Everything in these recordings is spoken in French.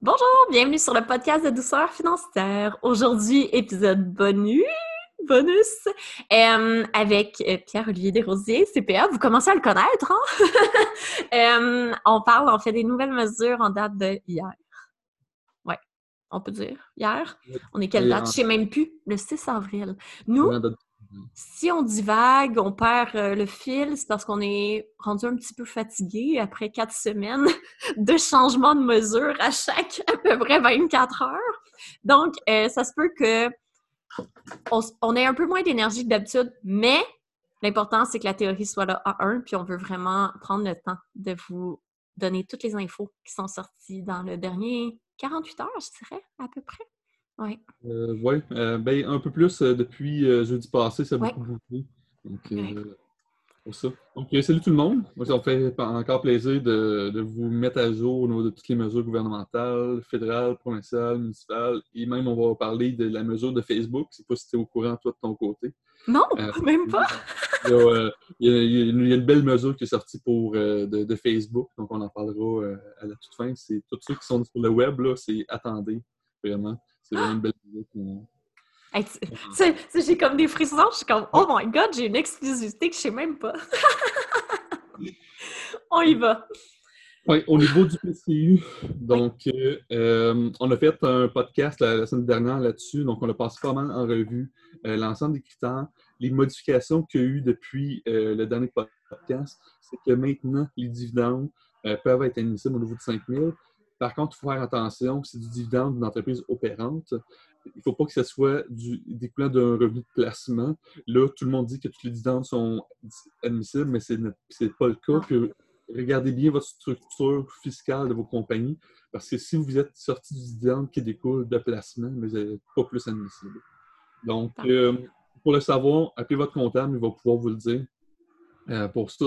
Bonjour, bienvenue sur le podcast de douceur financière. Aujourd'hui, épisode bonus, bonus, euh, avec euh, Pierre-Olivier Desrosiers, CPA. Vous commencez à le connaître, hein? Euh, on parle, on fait des nouvelles mesures en date de hier. Ouais, on peut dire hier? On est quelle date? Je sais même plus. Le 6 avril. Nous, si on divague, on perd euh, le fil, c'est parce qu'on est rendu un petit peu fatigué après quatre semaines de changement de mesure à chaque à peu près 24 heures. Donc, euh, ça se peut que on, ait un peu moins d'énergie que d'habitude, mais l'important, c'est que la théorie soit là à un, puis on veut vraiment prendre le temps de vous donner toutes les infos qui sont sorties dans le dernier 48 heures, je dirais, à peu près. Oui. Euh, oui, euh, ben, un peu plus euh, depuis jeudi passé, ça a beaucoup bougé. Donc, pour ça. Donc, salut tout le monde. Moi, ça me fait encore plaisir de, de, vous mettre à jour au niveau de toutes les mesures gouvernementales, fédérales, provinciales, municipales. Et même, on va parler de la mesure de Facebook. Je ne sais pas si tu es au courant, toi, de ton côté. Non, même pas. il, y a, il, y a, une belle mesure qui est sortie pour, de, de, Facebook. Donc, on en parlera à la toute fin. C'est tous ceux qui sont sur le web, là, c'est attendez, vraiment. C'est vraiment une belle vidéo. j'ai comme des frissons, je suis comme Oh my god, j'ai une exclusivité que je sais même pas. on y va. Oui, au niveau du PCU, donc euh, on a fait un podcast la, semaine dernière là-dessus, donc on a passé pas mal en revue euh, l'ensemble des critères, les modifications qu'il y a eu depuis euh, le dernier podcast, c'est que maintenant les dividendes peuvent être admissibles au niveau de 5 000, par contre, il faut faire attention, c'est du dividende d'une entreprise opérante. Il ne faut pas que ce soit du, découlant d'un revenu de placement. Là, tout le monde dit que tous les dividendes sont admissibles, mais ce n'est pas le cas. regardez bien votre structure fiscale de vos compagnies, parce que si vous êtes sorti du dividende qui découle de placement, mais vous n'êtes pas plus admissible. Donc, euh, pour le savoir, appelez votre comptable, il va pouvoir vous le dire. Euh, pour ça.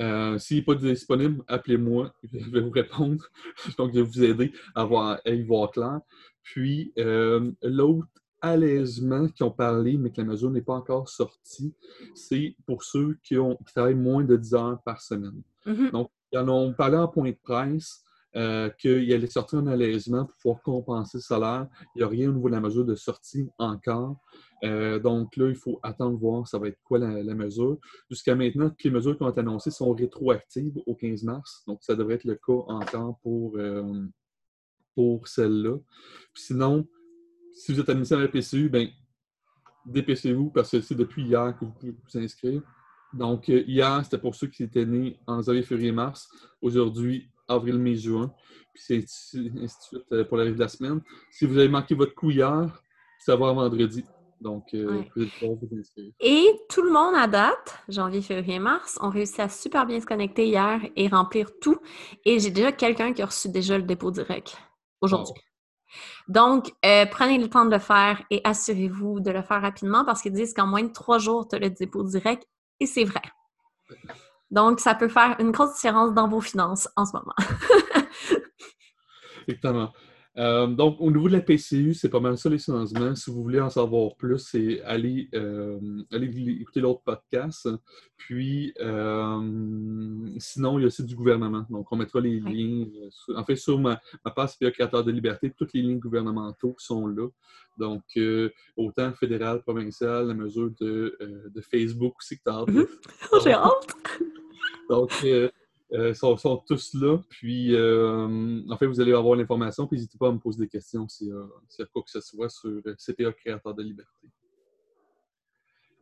Euh, s'il n'est pas disponible, appelez-moi, je vais vous répondre. Donc, je vais vous aider à, voir, y voir clair. Puis, euh, l'autre allègement qui ont parlé, mais que la mesure n'est pas encore sortie, c'est pour ceux qui, ont, travaillent moins de 10 heures par semaine. Mm-hmm. Donc, ils en ont parlé en point de presse. qu'il allait sortir un allègement pour pouvoir compenser le salaire. Il n'y a rien au niveau de la mesure de sortie encore. Euh, donc là, il faut attendre voir ça va être quoi la, mesure. Jusqu'à maintenant, toutes les mesures qui ont été annoncées sont rétroactives au 15 mars. Donc, ça devrait être le cas encore pour, euh, pour celle-là. Sinon, si vous êtes admissible à la PCU, bien, dépêchez-vous parce que c'est depuis hier que vous pouvez vous inscrire. Donc, euh, hier, c'était pour ceux qui étaient nés en janvier, février, mars. Aujourd'hui, avril, mai, juin. Puis c'est ainsi de suite pour la de la semaine. Si vous avez manqué votre coup hier, ça va vendredi. Donc, euh, Et tout le monde à date, janvier, février, mars, ont réussi à super bien se connecter hier et remplir tout. Et j'ai déjà quelqu'un qui a reçu déjà le dépôt direct aujourd'hui. Donc, euh, prenez le temps de le faire et assurez-vous de le faire rapidement parce qu'ils disent qu'en moins de trois jours, tu as le dépôt direct et c'est vrai. Donc, ça peut faire une grosse différence dans vos finances en ce moment. Exactement. Euh, donc, au niveau de la PCU, c'est pas mal ça les changements. Si vous voulez en savoir plus, c'est aller, euh, écouter l'autre podcast. Puis, euh, sinon, il y a aussi du gouvernement. Donc, on mettra les liens. en fait, sur ma, ma page Créateur de Liberté, toutes les lignes gouvernementaux sont là. Donc, autant fédéral, provincial, la mesure de, de Facebook aussi que tu as mhm. J'ai hâte! Donc, euh, sont, tous là. Puis, euh, en fait, vous allez avoir l'information. Puis, n'hésitez pas à me poser des questions s'il y, a quoi que ce soit sur euh, CPA Créateur de Liberté.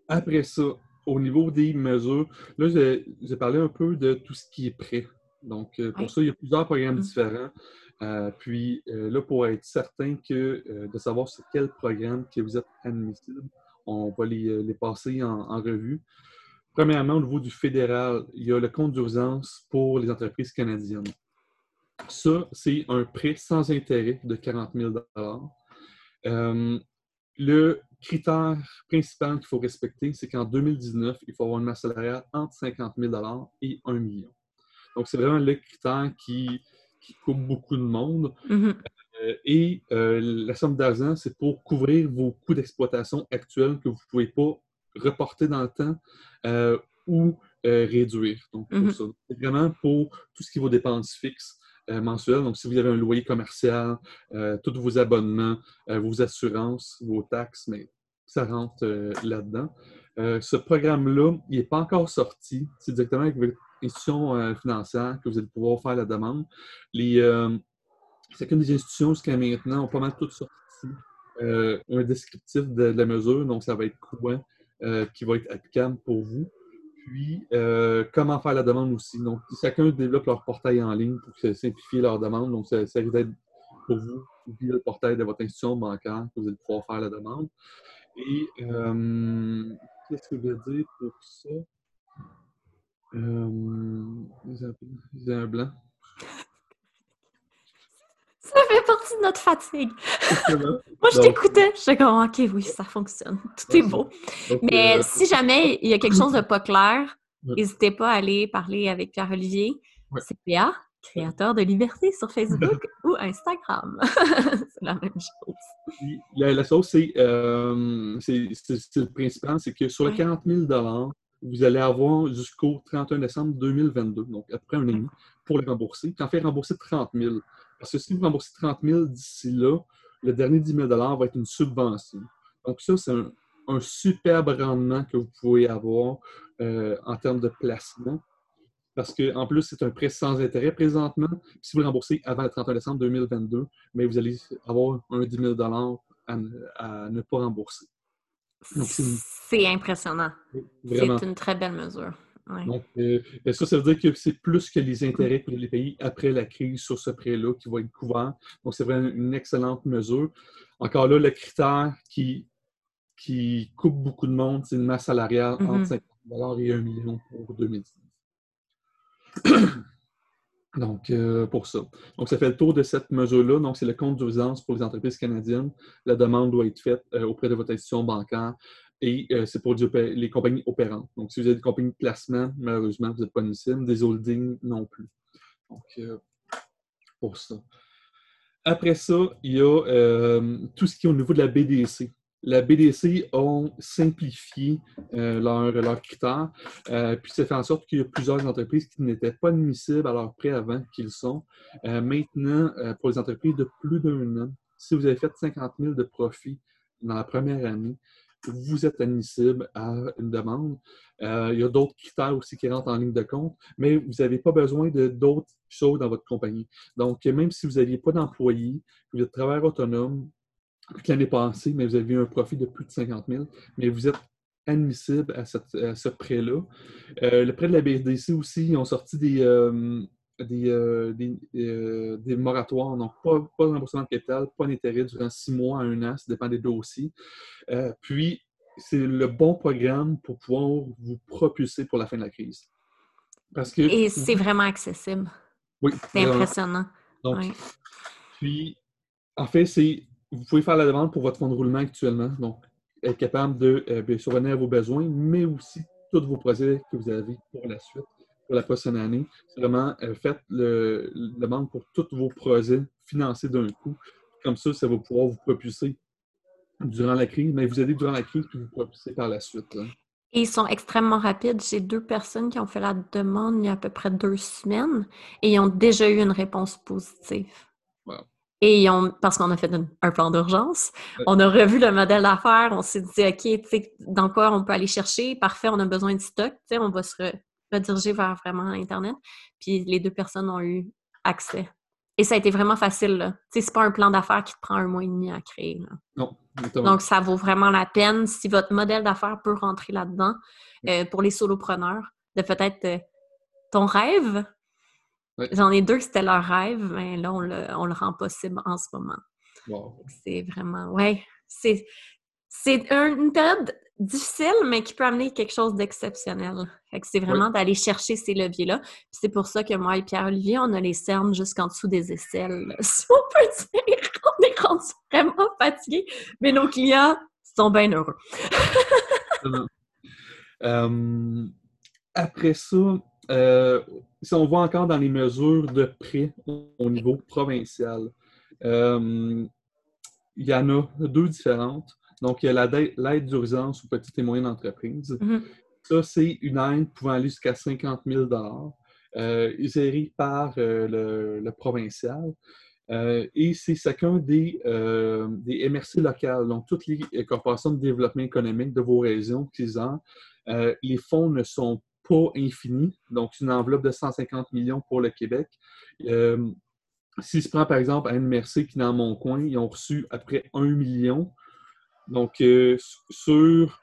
Après ça, au niveau des mesures, là, j'ai parlé un peu de tout ce qui est prêt. Donc, pour ça, il y a plusieurs programmes mm. différents. puis, là, pour être certain que, de savoir sur quel programme que vous êtes admissible, on va les, passer en revue. Premièrement, au niveau du fédéral, il y a le compte d'urgence pour les entreprises canadiennes. Ça, c'est un prêt sans intérêt de 40 000 euh, Le critère principal qu'il faut respecter, c'est qu'en 2019, il faut avoir une masse salariale entre 50 000 et 1 million. Donc, c'est vraiment le critère qui, coupe beaucoup de monde. Mm-hmm. Euh, et euh, la somme d'argent, c'est pour couvrir vos coûts d'exploitation actuels que vous ne pouvez pas reporter dans le temps euh, ou euh, réduire. Donc, mm-hmm. c'est vraiment pour tout ce qui est vos dépenses fixes. mensuel. Donc, si vous avez un loyer commercial, tous vos abonnements, vos assurances, vos taxes, mais ça rentre là-dedans. ce programme-là, il n'est pas encore sorti. C'est directement avec votre institution financière que vous allez pouvoir faire la demande. Les, chacune des institutions jusqu'à maintenant ont pas mal toutes sorti un descriptif de, la mesure, donc ça va être quoi qui va être applicable pour vous. Puis, euh, comment faire la demande aussi. Donc, chacun développe leur portail en ligne pour simplifier leur demande. Donc, ça, ça risque d'être pour vous via le portail de votre institution bancaire que vous allez pouvoir faire la demande. Et euh, qu'est-ce que je veux dire pour ça? Euh, j'ai un blanc. Fait partie de notre fatigue. Moi, je t'écoutais. Je comme, OK, oui, ça fonctionne. Tout est beau. Mais euh, si jamais il y a quelque chose de pas clair, n'hésitez pas à aller parler avec Pierre-Olivier. C'est CPA, créateur de Liberté sur Facebook ou Instagram. c'est la même chose. La, chose, euh, c'est le principal, c'est que sur les 40 000 vous allez avoir jusqu'au 31 décembre 2022, donc après un an et demi, pour les rembourser. Quand fait rembourser 30 000 parce que si vous remboursez 30 000 d'ici là, le dernier 10 000 va être une subvention. Donc, ça, c'est un, superbe rendement que vous pouvez avoir euh, en termes de placement. Parce qu'en plus, c'est un prêt sans intérêt présentement. si vous remboursez avant le 31 décembre 2022, mais vous allez avoir un 10 000 à, à ne pas rembourser. C'est impressionnant. C'est une très belle mesure. Donc, euh, ça, ça veut dire que c'est plus que les intérêts pour les pays après la crise sur ce prêt-là qui va être couvert? Donc, c'est vraiment une excellente mesure. Encore là, le critère qui, qui coupe beaucoup de monde, c'est une masse salariale entre 50 mm-hmm. et 1 million pour 2010. Donc, euh, pour ça. Donc, ça fait le tour de cette mesure-là. Donc, c'est le compte d'urgence pour les entreprises canadiennes. La demande doit être faite euh, auprès de votre institution bancaire et euh, c'est pour les compagnies opérantes. Donc, si vous avez des compagnies de placement, malheureusement, vous n'êtes pas admissible. Des holdings non plus. Donc, euh, pour ça. Après ça, il y a euh, tout ce qui est au niveau de la BDC. La BDC ont simplifié leurs leur critères, puis ça fait en sorte qu'il y a plusieurs entreprises qui n'étaient pas admissibles à leur prêt avant qu'ils sont. maintenant, pour les entreprises de plus d'un an, si vous avez fait 50 000 de profit dans la première année, vous êtes admissible à une demande. Euh, il y a d'autres critères aussi qui rentrent en ligne de compte, mais vous n'avez pas besoin de d'autres choses dans votre compagnie. Donc, même si vous n'aviez pas d'employé, vous êtes travailleur autonome, l'année passée, mais vous avez eu un profit de plus de 50 000, mais vous êtes admissible à, ce prêt-là. Euh, le prêt de la BDC aussi, ils ont sorti des, euh, des, des, moratoires, donc pas, pas de remboursement de capital, pas d'intérêt durant six mois à un an, ça dépend des dossiers. Euh, puis, c'est le bon programme pour pouvoir vous propulser pour la fin de la crise. Parce que, Et c'est vraiment accessible. Oui. C'est impressionnant. Donc, Puis, en fait, c'est vous pouvez faire la demande pour votre fonds de roulement actuellement. Donc, être capable de euh, survenir à vos besoins, mais aussi tous vos projets que vous avez pour la suite, pour la prochaine année. C'est vraiment, euh, faites le, la demande pour tous vos projets financés d'un coup. Comme ça, ça va pouvoir vous propulser durant la crise, mais vous aidez durant la crise, puis vous propulsez par la suite. Et ils sont extrêmement rapides. J'ai deux personnes qui ont fait la demande il y a à peu près deux semaines et ils ont déjà eu une réponse positive. Et ils ont, parce qu'on a fait un, plan d'urgence, on a revu le modèle d'affaires, on s'est dit, OK, dans quoi on peut aller chercher? Parfait, on a besoin de stock, on va se rediriger vers vraiment Internet. Puis les deux personnes ont eu accès et ça a été vraiment facile. Là. C'est pas un plan d'affaires qui te prend un mois et demi à créer. Non. Donc, ça vaut vraiment la peine si votre modèle d'affaires peut rentrer là-dedans euh, pour les solopreneurs, de peut-être euh, ton rêve. J'en ai deux, c'était leur rêve, mais là, on le, on le rend possible en ce moment. C'est vraiment, ouais, c'est, c'est une période difficile, mais qui peut amener quelque chose d'exceptionnel. c'est vraiment d'aller chercher ces leviers-là. c'est pour ça que moi et Pierre-Olivier, on a les cernes jusqu'en dessous des aisselles. Si on peut dire, on est rendu vraiment fatigués, mais nos clients sont bien heureux. Euh, après ça, euh, si on voit encore dans les mesures de prêt au niveau provincial, euh, il y en a deux différentes. Donc, il y a l'aide d'urgence aux petites et moyennes entreprises. Mm-hmm. Ça, c'est une aide pouvant aller jusqu'à 50 000 gérés par le, provincial. et c'est chacun des, des MRC locales, donc toutes les corporations de développement économique de vos régions qui ont. les fonds ne sont pas infinis, donc une enveloppe de 150 millions pour le Québec. si je prends par exemple à MRC qui est dans mon coin, ils ont reçu après 1 million. Donc, sur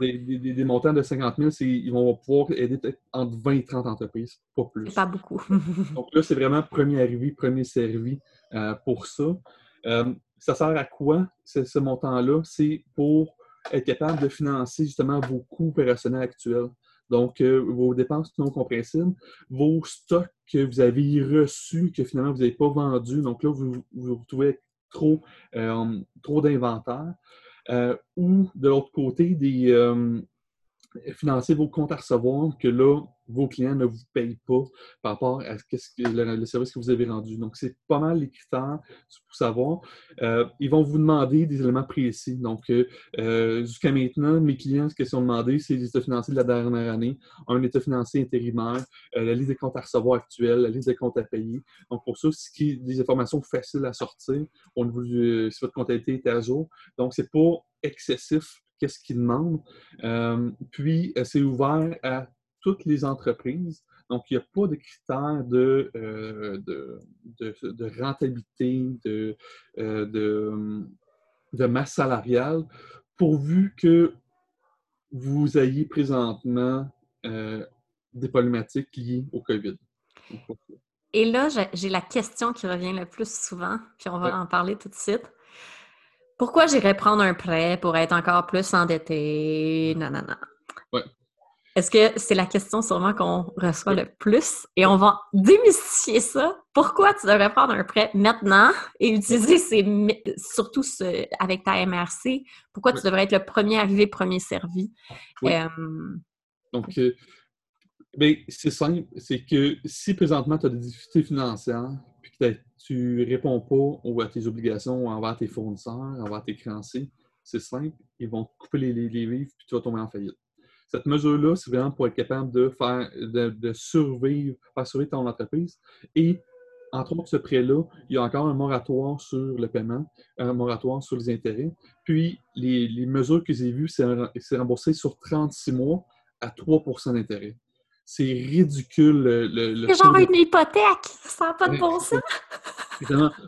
des, montants de 50 000, ils vont pouvoir aider entre 20 et 30 entreprises, pas plus. Pas beaucoup. Donc là, c'est vraiment premier arrivé, premier servi euh, pour ça. Euh, ça sert à quoi, ce, montant-là? C'est pour être capable de financer justement vos coûts opérationnels actuels. Donc, euh, vos dépenses non compressibles, vos stocks que vous avez reçus, que finalement vous n'avez pas vendus. Donc là, vous vous retrouvez trop, trop d'inventaire. Euh, ou de l'autre côté, des, euh, financer vos comptes à recevoir que là, vos clients ne vous payent pas par rapport à ce que, le, service que vous avez rendu. Donc, c'est pas mal les critères pour savoir. Euh, ils vont vous demander des éléments précis. Donc, euh, jusqu'à maintenant, mes clients, ce qu'ils ont demandé, c'est les états de la dernière année, un état financier intérimaire, euh, la liste des comptes à recevoir actuels, la liste des comptes à payer. Donc, pour ça, ce qui des informations faciles à sortir au niveau de si votre comptabilité est à jour. Donc, c'est pas excessif qu'est-ce qu'ils demandent. puis, c'est ouvert à toutes les entreprises. Donc, il n'y a pas de critères de, euh, de, rentabilité, de, euh, de, masse salariale, pourvu que vous ayez présentement euh, des problématiques liées au COVID. Et là, j'ai la question qui revient le plus souvent, puis on va en parler tout de suite. Pourquoi j'irais prendre un prêt pour être encore plus endetté? Non, non, non. Ouais. Est-ce que c'est la question sûrement qu'on reçoit le plus? Et on va démystifier ça. Pourquoi tu devrais prendre un prêt maintenant et utiliser ces, surtout avec ta MRC? Pourquoi tu devrais être le premier arrivé, premier servi? Euh, Donc, euh, ben, c'est simple. C'est que si présentement tu as des difficultés financières, puis tu réponds pas à tes obligations envers tes fournisseurs, envers tes créanciers, c'est simple. Ils vont couper les, les, les livres, puis tu vas tomber en faillite. Cette mesure-là, c'est vraiment pour être capable de faire, de, survivre, faire survivre ton entreprise. Et entre autres, ce prêt-là, il y a encore un moratoire sur le paiement, un moratoire sur les intérêts. Puis, les, mesures que j'ai vues, c'est remboursé sur 36 mois à 3% d'intérêt. C'est ridicule. Le, c'est genre une hypothèque. Ça n'a pas de bon sens.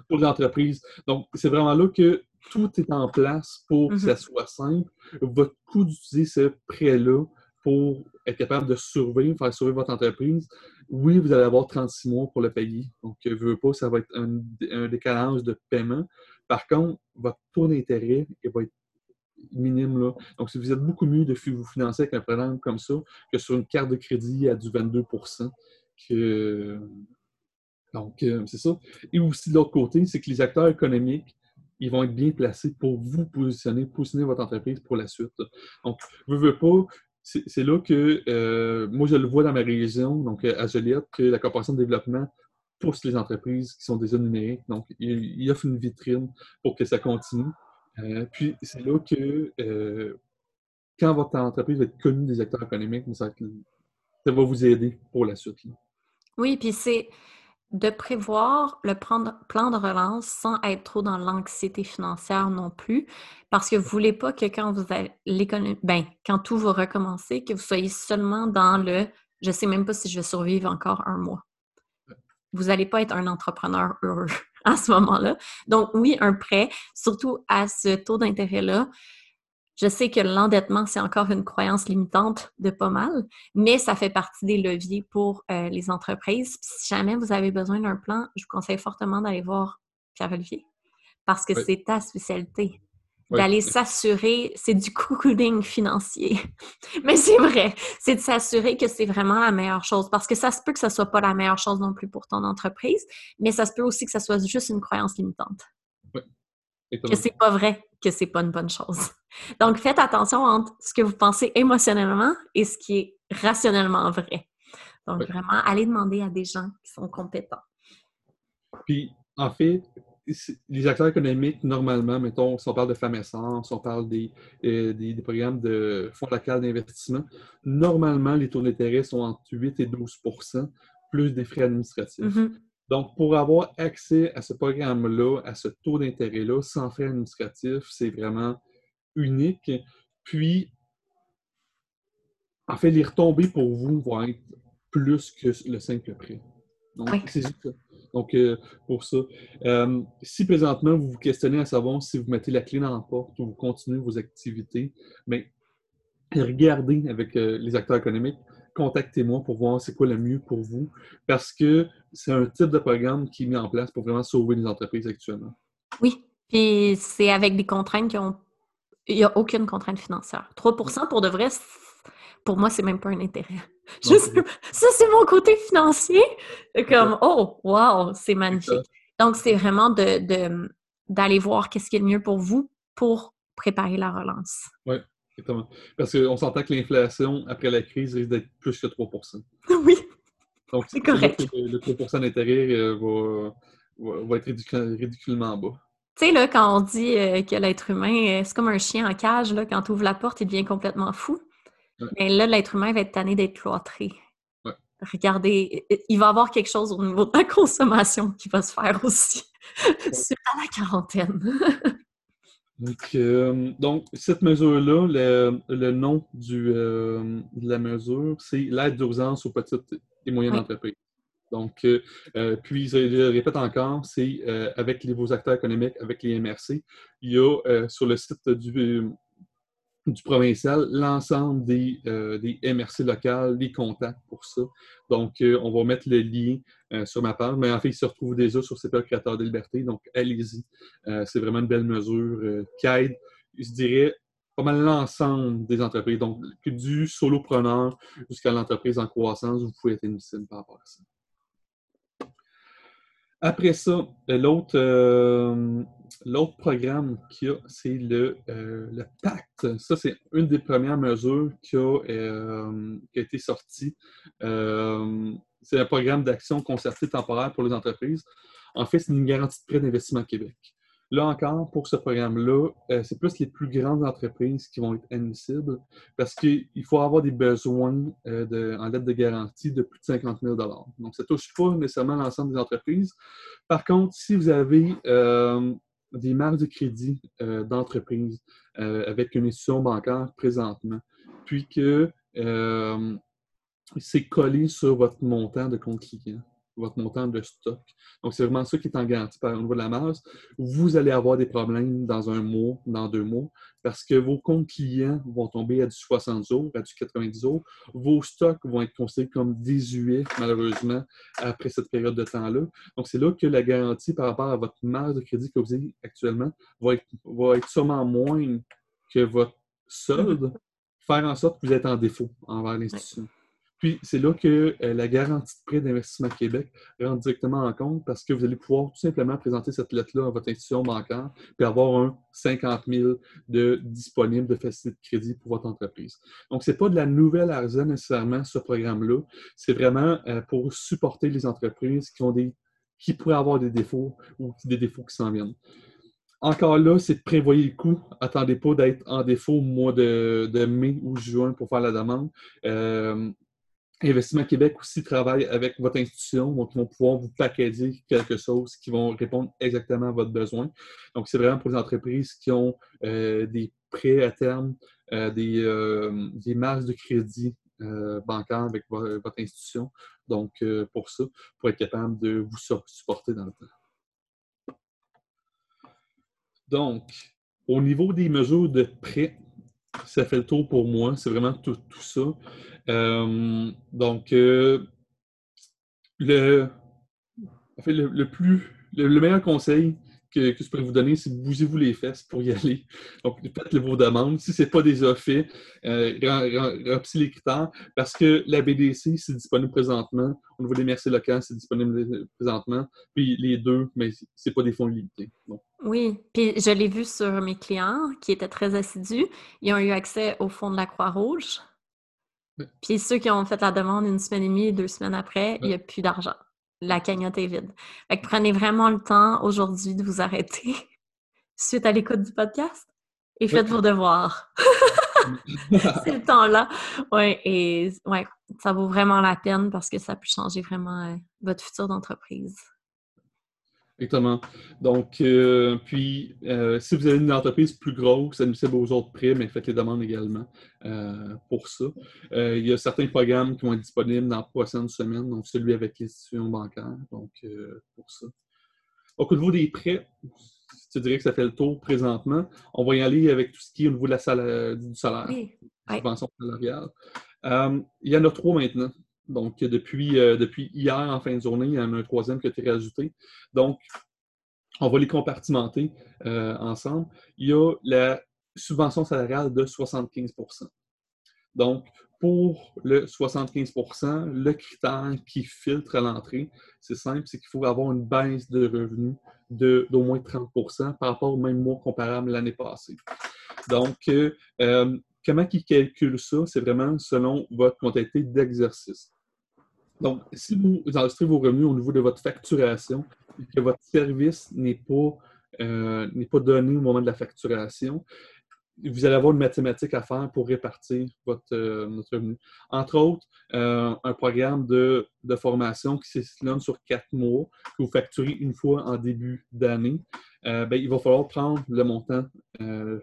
pour l'entreprise. Donc, c'est vraiment là que tout est en place pour que ça mm-hmm. soit simple. Votre coût d'utiliser ce prêt-là pour être capable de survivre, faire survivre votre entreprise, oui, vous allez avoir 36 mois pour le payer. Donc, je veux pas, ça va être un, décalage de paiement. Par contre, votre taux d'intérêt va être minime. Là. Donc, vous êtes beaucoup mieux de vous financer avec un programme comme ça que sur une carte de crédit à du 22 que... Donc, euh, c'est ça. Et aussi, de l'autre côté, c'est que les acteurs économiques ils vont être bien placés pour vous positionner, positionner votre entreprise pour la suite. Donc, je ne veux pas, c'est là que euh, moi, je le vois dans ma région, donc à Joliette, que la Corporation de développement pousse les entreprises qui sont déjà numériques. Donc, il, offre une vitrine pour que ça continue. Euh, puis, c'est là que euh, quand votre entreprise va être connue des acteurs économiques, ça, va vous aider pour la suite. Oui, puis c'est de prévoir le plan de relance sans être trop dans l'anxiété financière non plus, parce que vous voulez pas que quand vous l'économie, ben, quand tout va recommencer, que vous soyez seulement dans le je sais même pas si je vais survivre encore un mois. Vous n'allez pas être un entrepreneur heureux à ce moment-là. Donc, oui, un prêt, surtout à ce taux d'intérêt-là, je sais que l'endettement, c'est encore une croyance limitante de pas mal, mais ça fait partie des leviers pour euh, les entreprises. si jamais vous avez besoin d'un plan, je vous conseille fortement d'aller voir Pierre-Olivier parce que c'est ta spécialité. D'aller s'assurer, c'est du cocooning financier. mais c'est vrai, c'est de s'assurer que c'est vraiment la meilleure chose parce que ça se peut que ce soit pas la meilleure chose non plus pour ton entreprise, mais ça se peut aussi que ça soit juste une croyance limitante. Oui. Que c'est pas vrai, que c'est pas une bonne chose. Donc, faites attention entre ce que vous pensez émotionnellement et ce qui est rationnellement vrai. Donc, vraiment, allez demander à des gens qui sont compétents. Puis, en fait, les acteurs économiques, normalement, mettons, si on parle de femmes essence, on parle des, euh, des, programmes de fonds locaux d'investissement, normalement, les taux d'intérêt sont entre 8 et 12% plus des frais administratifs. Mhm. Donc, pour avoir accès à ce programme-là, à ce taux d'intérêt-là, sans frais administratifs, c'est vraiment unique. Puis, en fait, les retombées pour vous vont être plus que le simple prêt. Donc, Oui. c'est juste ça. Donc, euh, pour ça. Euh, si présentement, vous vous questionnez à savoir si vous mettez la clé dans la porte ou vous continuez vos activités, bien, regardez avec euh, les acteurs économiques, contactez-moi pour voir c'est quoi le mieux pour vous, parce que c'est un type de programme qui est mis en place pour vraiment sauver les entreprises actuellement. Oui. Puis c'est avec des contraintes qui ont. Il n'y a aucune contrainte financière. 3% pour de vrai, pour moi, c'est même pas un intérêt. Je sais. Ça, c'est mon côté financier. Comme, oh, wow, c'est magnifique. Donc, c'est vraiment de, de- d'aller voir qu'est-ce qui est le mieux pour vous pour préparer la relance. Exactement. Parce qu'on s'entend que l'inflation, après la crise, risque d'être plus que 3% oui. Donc, C'est correct. Le, le 3 d'intérêt euh, va, va- va être ridicule- ridiculement bas. Tu sais, là, quand on dit euh, que l'être humain, euh, c'est comme un chien en cage, là, quand tu ouvres la porte, il devient complètement fou. Ouais. Mais là, l'être humain va être tanné d'être cloîtré. Ouais. Regardez, i- il va y avoir quelque chose au niveau de la consommation qui va se faire aussi suite à la quarantaine. Donc, euh, donc, cette mesure-là, le, le nom du, euh, de la mesure, c'est l'aide d'urgence aux petites et moyennes entreprises. Donc, euh, euh, puis, je le répète encore, c'est euh, avec les, vos acteurs économiques, avec les MRC, il y a euh, sur le site du, du provincial l'ensemble des, euh, des MRC locales, les contacts pour ça. Donc, euh, on va mettre le lien euh, sur ma page, mais en fait, il se retrouve déjà sur CPA Créateur de Liberté, donc allez-y. C'est vraiment une belle mesure qui aide, je dirais, pas mal l'ensemble des entreprises. Donc, du solopreneur jusqu'à l'entreprise en croissance, vous pouvez être éligible par rapport à ça. Après ça, euh, l'autre euh, l'autre programme qu'il y a, c'est le, euh, le pacte. Ça, c'est une des premières mesures qui a, euh, été sortie. C'est un programme d'action concertée temporaire pour les entreprises. En fait, c'est une garantie de prêt d'investissement Québec. Là encore, pour ce programme-là, euh, c'est plus les plus grandes entreprises qui vont être admissibles parce qu'il faut avoir des besoins euh, en lettre de garantie de plus de 50 000 Donc, ça ne touche pas nécessairement l'ensemble des entreprises. Par contre, si vous avez euh, des marges de crédit d'entreprise avec une institution bancaire présentement, puis que c'est collé sur votre montant de compte client, votre montant de stock. Donc, c'est vraiment ça qui est en garantie par au niveau de la marge. Vous allez avoir des problèmes dans un mois, dans deux mois, parce que vos comptes clients vont tomber à du 60 jours, à du 90 jours. Vos stocks vont être considérés comme désuets, malheureusement, après cette période de temps-là. Donc, c'est là que la garantie par rapport à votre marge de crédit que vous avez actuellement va être, va être sûrement moins que votre solde, faire en sorte que vous êtes en défaut envers l'institution. Puis, c'est là que euh, la garantie de prêt d'investissement Québec rentre directement en compte parce que vous allez pouvoir tout simplement présenter cette lettre-là à votre institution bancaire puis avoir un 50 000 de disponible de facilité de crédit pour votre entreprise. Donc, ce n'est pas de la nouvelle argent nécessairement, ce programme-là. C'est vraiment euh, pour supporter les entreprises qui ont des qui pourraient avoir des défauts ou des défauts qui s'en viennent. Encore là, c'est de prévoyer le coup. Attendez pas d'être en défaut au mois de, de mai ou juin pour faire la demande. Euh, Investissement Québec aussi travaille avec votre institution, donc ils vont pouvoir vous packager quelque chose qui vont répondre exactement à votre besoin. Donc, c'est vraiment pour les entreprises qui ont euh, des prêts à terme, euh, des, euh, marges de crédit euh, bancaires avec vo votre institution. Donc, euh, pour ça, pour être capable de vous supporter dans le temps. Donc, au niveau des mesures de prêt, ça fait le tour pour moi. C'est vraiment tout, ça. Euh, donc, euh, le, le, plus, le, meilleur conseil que, que je pourrais vous donner, c'est bougez-vous les fesses pour y aller. Donc, faites vos demandes. Si ce n'est pas déjà fait, euh, remplissez les critères parce que la BDC, c'est disponible présentement. Au niveau des merci locales, c'est disponible présentement. Puis les deux, mais ce n'est pas des fonds limités. Donc, oui, puis je l'ai vu sur mes clients qui étaient très assidus. Ils ont eu accès au fonds de la Croix-Rouge. Oui. Puis ceux qui ont fait la demande une semaine et demie, deux semaines après, oui. il n'y a plus d'argent. La cagnotte est vide. Fait que prenez vraiment le temps aujourd'hui de vous arrêter suite à l'écoute du podcast et faites oui. vos devoirs. c'est le temps-là. Oui, et ouais, ça vaut vraiment la peine parce que ça peut changer vraiment euh, votre futur d'entreprise. Exactement. Donc, euh, puis, euh, si vous avez une entreprise plus grosse, admissible aux autres prêts, mais faites les demandes également pour ça. il y a certains programmes qui vont être disponibles dans la prochaine semaine, donc celui avec l'institution bancaire, donc pour ça. Donc, au niveau des prêts, tu dirais que ça fait le tour présentement. On va y aller avec tout ce qui est au niveau de la du salaire, oui. subvention salariale. Euh, il y en a trois maintenant. Donc, depuis, euh, depuis hier en fin de journée, il y en a un troisième qui a été rajouté. Donc, on va les compartimenter euh, ensemble. Il y a la subvention salariale de 75% Donc, pour le 75% le critère qui filtre à l'entrée, c'est simple, c'est qu'il faut avoir une baisse de revenus d'au moins 30% par rapport au même mois comparable l'année passée. Donc, euh, comment ils calculent ça? C'est vraiment selon votre quantité d'exercice. Donc, si vous enregistrez vos revenus au niveau de votre facturation et que votre service n'est pas, euh, pas donné au moment de la facturation, vous allez avoir une mathématique à faire pour répartir votre, euh, revenu. Entre autres, euh, un programme de, formation qui s'échelonne sur quatre mois, que vous facturez une fois en début d'année. Ben, il va falloir prendre le montant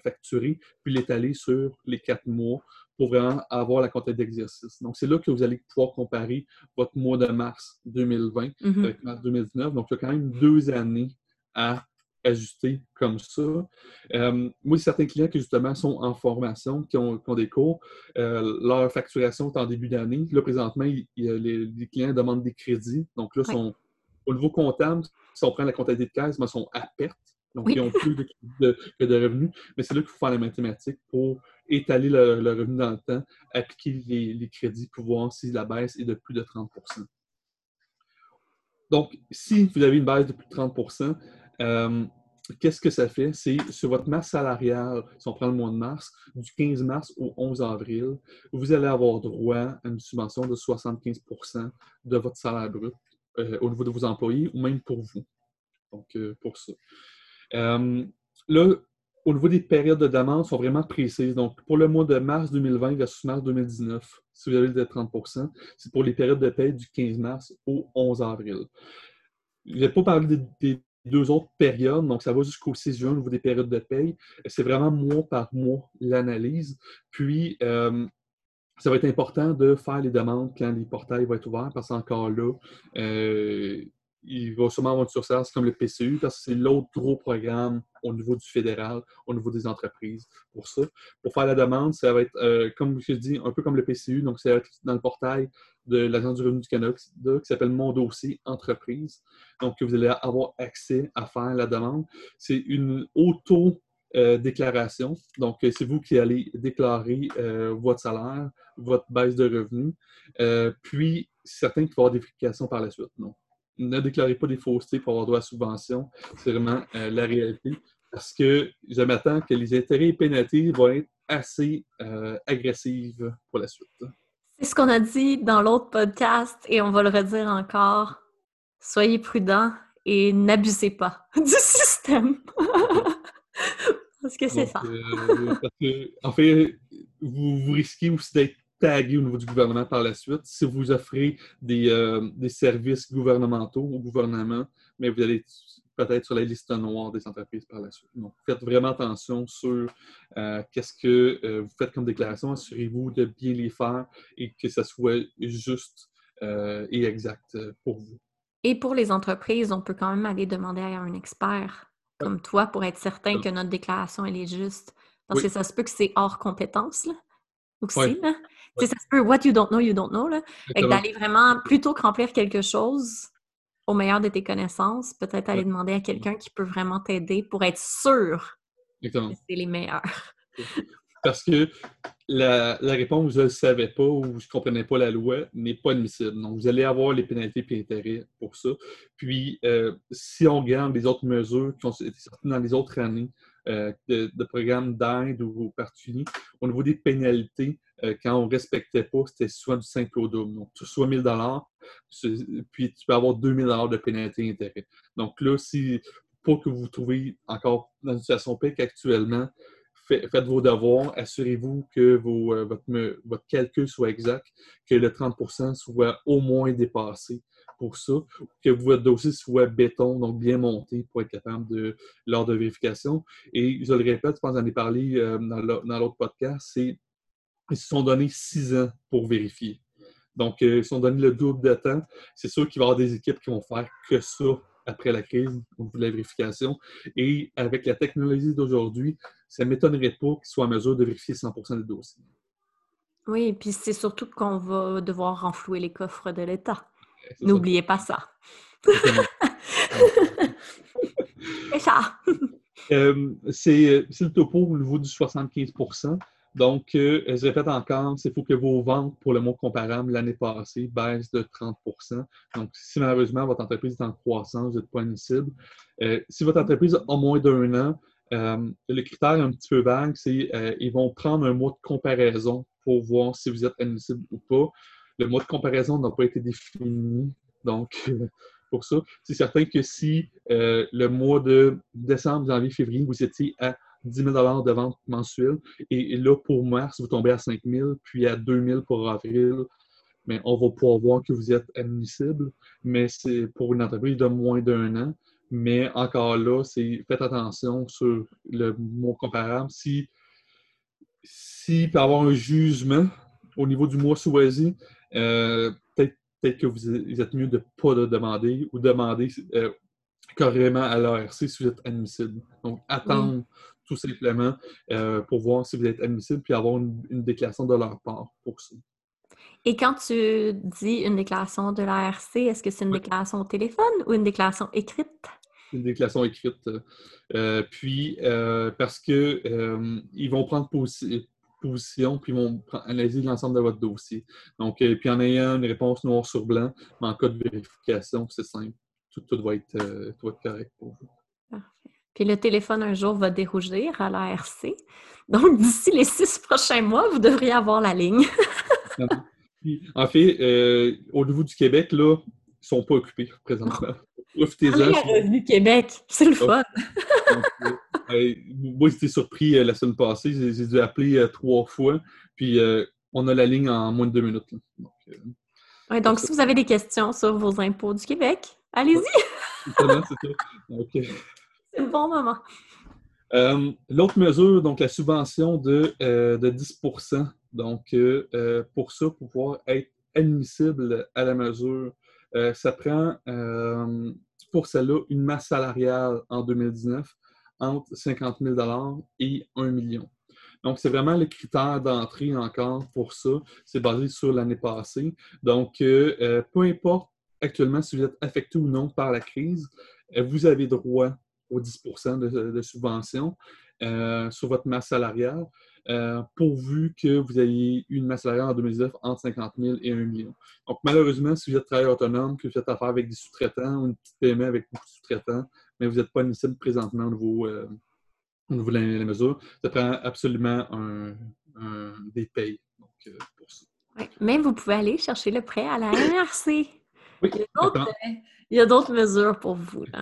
facturé puis l'étaler sur les quatre mois pour vraiment avoir la quantité d'exercice. Donc, c'est là que vous allez pouvoir comparer votre mois de mars 2020 mm-hmm. avec mars 2019. Donc, il y a quand même deux années à ajusté comme ça. Euh, moi, certains clients qui justement sont en formation, qui ont, des cours, euh, leur facturation est en début d'année. Là, présentement, les, clients demandent des crédits. Donc là, sont, au niveau comptable, si on prend la comptabilité de caisse, ils sont à perte. Donc, ils ont plus de, de, revenus. Mais c'est là qu'il faut faire la mathématique pour étaler le, revenu dans le temps, appliquer les, crédits pour voir si la baisse est de plus de 30% Donc, si vous avez une baisse de plus de 30% euh, qu'est-ce que ça fait? C'est sur votre masse salariale, si on prend le mois de mars, du 15 mars au 11 avril, vous allez avoir droit à une subvention de 75% de votre salaire brut euh, au niveau de vos employés ou même pour vous. Donc, euh, pour ça. là, au niveau des périodes de demande, sont vraiment précises. Donc, pour le mois de mars 2020 versus mars 2019, si vous avez le 30% c'est pour les périodes de paie du 15 mars au 11 avril. Je vais pas parler des, deux autres périodes, donc ça va jusqu'au 6 juin au niveau des périodes de paye. C'est vraiment mois par mois l'analyse. Puis, euh, ça va être important de faire les demandes quand les portails vont être ouverts, parce qu'encore là, euh, il va sûrement avoir une surcharge comme le PCU, parce que c'est l'autre gros programme au niveau du fédéral, au niveau des entreprises pour ça. Pour faire la demande, ça va être, euh, comme je dis, un peu comme le PCU, donc ça va être dans le portail de l'Agence du revenu du Canada qui s'appelle Mon dossier entreprise. Donc, vous allez avoir accès à faire la demande. C'est une auto- déclaration. Donc, c'est vous qui allez déclarer euh, votre salaire, votre baisse de revenus, euh, puis certains qui vont avoir des vérifications par la suite. Non. Ne déclarez pas des faussetés pour avoir droit à subvention. C'est vraiment euh, la réalité. Parce que je m'attends que les intérêts et pénalités vont être assez agressives pour la suite. C'est ce qu'on a dit dans l'autre podcast et on va le redire encore. Soyez prudents et n'abusez pas du système. parce que c'est ça. Euh, parce que, en fait, vous, risquez aussi d'être tagué au niveau du gouvernement par la suite. Si vous offrez des, euh, des services gouvernementaux au gouvernement, mais vous allez peut-être sur la liste noire des entreprises par la suite. Donc, faites vraiment attention sur euh, qu'est-ce que euh, vous faites comme déclaration. Assurez-vous de bien les faire et que ça soit juste et exact pour vous. Et pour les entreprises, on peut quand même aller demander à un expert comme toi pour être certain que notre déclaration elle est juste. Parce que ça se peut que c'est hors compétence. Là. Aussi, là. Ça se peut, what you don't know, you don't know. Là. d'aller vraiment, plutôt que remplir quelque chose, au meilleur de tes connaissances, peut-être aller demander à quelqu'un qui peut vraiment t'aider pour être sûr que c'est les meilleurs. Parce que la, réponse, je ne le savais pas ou je ne comprenais pas la loi, n'est pas admissible. Donc, vous allez avoir les pénalités et intérêts pour ça. Puis, euh, si on regarde les autres mesures qui ont été sorties dans les autres années euh, de, programmes d'aide ou particuliers, au niveau des pénalités, euh, quand on ne respectait pas, c'était soit du simple au double. Donc, soit 1000 puis tu peux avoir 2000 de pénalité d'intérêt. Donc là, si, pour que vous vous trouvez encore dans une situation pique actuellement, faites vos devoirs, assurez-vous que vos, votre, votre, calcul soit exact, que le 30% soit au moins dépassé pour ça, que votre dossier soit béton, donc bien monté pour être capable de lors de vérification. Et je le répète, je pense que j'en ai parlé dans l'autre podcast, c'est ils se sont donné six ans pour vérifier. Donc, ils se sont donné le double de temps. C'est sûr qu'il va y avoir des équipes qui vont faire que ça après la crise au niveau de la vérification. Et avec la technologie d'aujourd'hui, ça ne m'étonnerait pas qu'ils soient en mesure de vérifier 100% des dossiers. Oui, et puis c'est surtout qu'on va devoir renflouer les coffres de l'État. N'oubliez pas ça. c'est ça. Euh, c'est le topo au niveau du 75% donc, euh, je répète encore, c'est faut que vos ventes pour le mois comparable l'année passée baissent de 30% Donc, si malheureusement votre entreprise est en croissance, vous n'êtes pas admissible. Euh, si votre entreprise a moins d'un an, euh, le critère un petit peu vague, c'est qu'ils vont prendre un mois de comparaison pour voir si vous êtes admissible ou pas. Le mois de comparaison n'a pas été défini. Donc, pour ça, c'est certain que si le mois de décembre, janvier, février, vous étiez à 10 000 de vente mensuelle. Et, là, pour mars, vous tombez à 5 000, puis à 2 000 pour avril. Mais on va pouvoir voir que vous êtes admissible, mais c'est pour une entreprise de moins d'un an. Mais encore là, c'est faites attention sur le mois comparable. Si, si peut avoir un jugement au niveau du mois choisi, euh, peut-être que vous êtes mieux de ne pas le demander ou demander euh, carrément à l'ARC si vous êtes admissible. Donc, attendre tout simplement euh, pour voir si vous êtes admissible puis avoir une, déclaration de leur part pour ça. Et quand tu dis une déclaration de l'ARC, est-ce que c'est une déclaration au téléphone ou une déclaration écrite? Une déclaration écrite. Euh, puis, euh, parce que ils vont prendre position, puis ils vont analyser l'ensemble de votre dossier. Donc, puis en ayant une réponse noir sur blanc, mais en cas de vérification, c'est simple. Tout, tout, va être, tout va être correct pour vous. Puis le téléphone un jour va dérougir à l'ARC. Donc, d'ici les six prochains mois, vous devriez avoir la ligne. en fait, euh, au niveau du Québec, là, ils ne sont pas occupés présentement. Profitez-en. Revenu Québec, c'est le fun. Euh, euh, moi, j'étais surpris la semaine passée. J'ai dû appeler trois fois. Puis, on a la ligne en moins de deux minutes. Donc, ouais, donc si vous avez des questions sur vos impôts du Québec, allez-y. c'est le bon moment. Euh, l'autre mesure, donc la subvention de, 10% euh, Donc, euh, pour ça, pour pouvoir être admissible à la mesure, ça prend pour celle-là une masse salariale en 2019 entre 50 000 et 1 million. Donc, c'est vraiment le critère d'entrée encore pour ça. C'est basé sur l'année passée. Donc, peu importe actuellement si vous êtes affecté ou non par la crise, vous avez droit aux 10% de, subvention euh, sur votre masse salariale, euh, pourvu que vous ayez une masse salariale en 2019 entre 50 000 et 1 million. Donc, malheureusement, si vous êtes travailleur autonome, que vous faites affaire avec des sous-traitants ou une petite PME avec beaucoup de sous-traitants, mais vous n'êtes pas admissible présentement au niveau, euh, au niveau de la, mesure, ça prend absolument un, des payes pour ça. mais vous pouvez aller chercher le prêt à la MRC. Oui, il y a d'autres mesures pour vous. Là.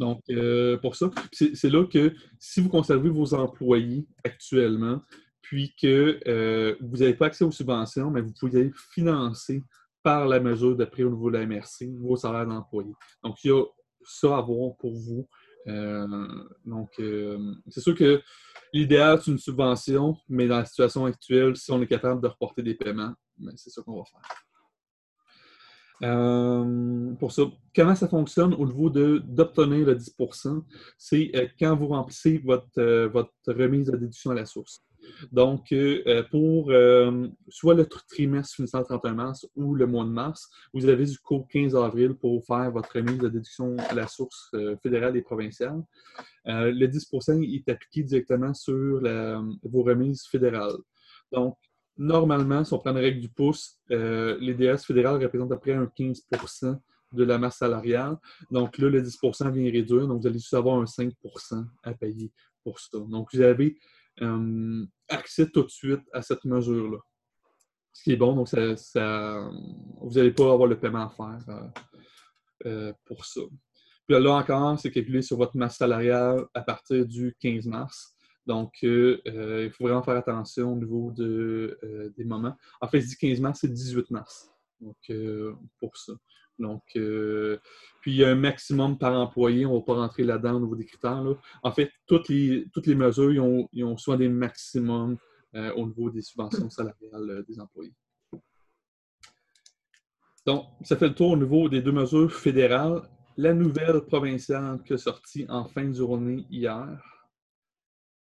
Donc, euh, pour ça, c'est là que si vous conservez vos employés actuellement, puis que euh, vous n'avez pas accès aux subventions, mais vous pouvez financer par la mesure de prêt au niveau de la MRC vos salaires d'employés. Donc, il y a ça à pour vous. Euh, donc, c'est sûr que l'idéal, c'est une subvention, mais dans la situation actuelle, si on est capable de reporter des paiements, ben, c'est ça qu'on va faire. Euh, pour ça, comment ça fonctionne au niveau d'obtenir le 10% C'est euh, quand vous remplissez votre, euh, votre remise de déduction à la source. Donc, pour soit le trimestre finissant le 31 mars ou le mois de mars, vous avez jusqu'au 15 avril pour faire votre remise de déduction à la source fédérale et provinciale. le 10% est appliqué directement sur vos remises fédérales. Donc, normalement, si on prend la règle du pouce, euh, les DS fédérales représentent à peu près un 15% de la masse salariale. Donc là, le 10% vient réduire. Donc, vous allez juste avoir un 5% à payer pour ça. Donc, vous avez euh, accès tout de suite à cette mesure-là. Ce qui est bon, donc ça, vous n'allez pas avoir le paiement à faire euh, pour ça. Puis là encore, c'est calculé sur votre masse salariale à partir du 15 mars. Donc, euh, euh, il faut vraiment faire attention au niveau de, euh, des moments. En fait, je dis 15 mars, c'est 18 mars. Donc, pour ça. Donc, puis il y a un maximum par employé. On ne va pas rentrer là-dedans au niveau des critères. En fait, toutes les, toutes les mesures, ils ont, ils ont soit des maximums au niveau des subventions salariales des employés. Donc, ça fait le tour au niveau des deux mesures fédérales. La nouvelle provinciale qui est sortie en fin de journée hier.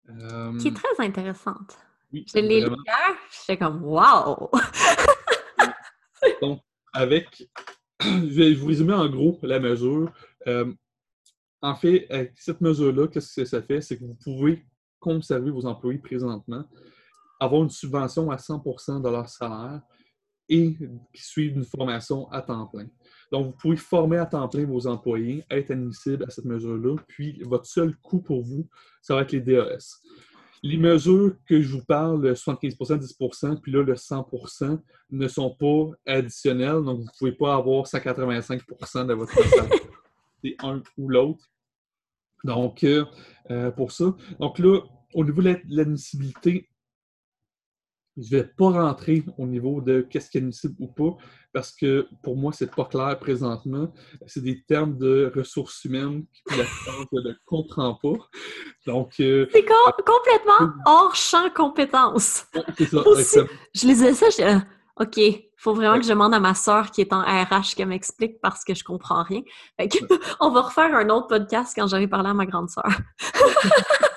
Euh, qui est très intéressante. Oui, je l'ai lu hier, j'étais comme Wow! Donc, avec. Je vais vous résumer en gros la mesure. Euh, en fait, avec cette mesure-là, qu'est-ce que ça fait? C'est que vous pouvez conserver vos employés présentement, avoir une subvention à 100% de leur salaire et qui suivent une formation à temps plein. Donc, vous pouvez former à temps plein vos employés, être admissible à cette mesure-là, puis votre seul coût pour vous, ça va être les DAS. Les mesures que je vous parle, le 75% 10% puis là, le 100% ne sont pas additionnelles, donc vous ne pouvez pas avoir 185% de votre salaire. C'est un ou l'autre. Donc, euh, euh, pour ça. Donc là, au niveau de l'admissibilité, je ne vais pas rentrer au niveau de qu'est-ce qui est admissible ou pas, parce que pour moi, c'est pas clair présentement. C'est des termes de ressources humaines que la France ne comprend pas. Donc. Euh, c'est complètement hors champ compétences. c'est ça, Je lisais ça, je OK, il faut vraiment que je demande à ma soeur qui est en RH qu'elle m'explique parce que je comprends rien. on va refaire un autre podcast quand j'aurai parlé à ma grande soeur.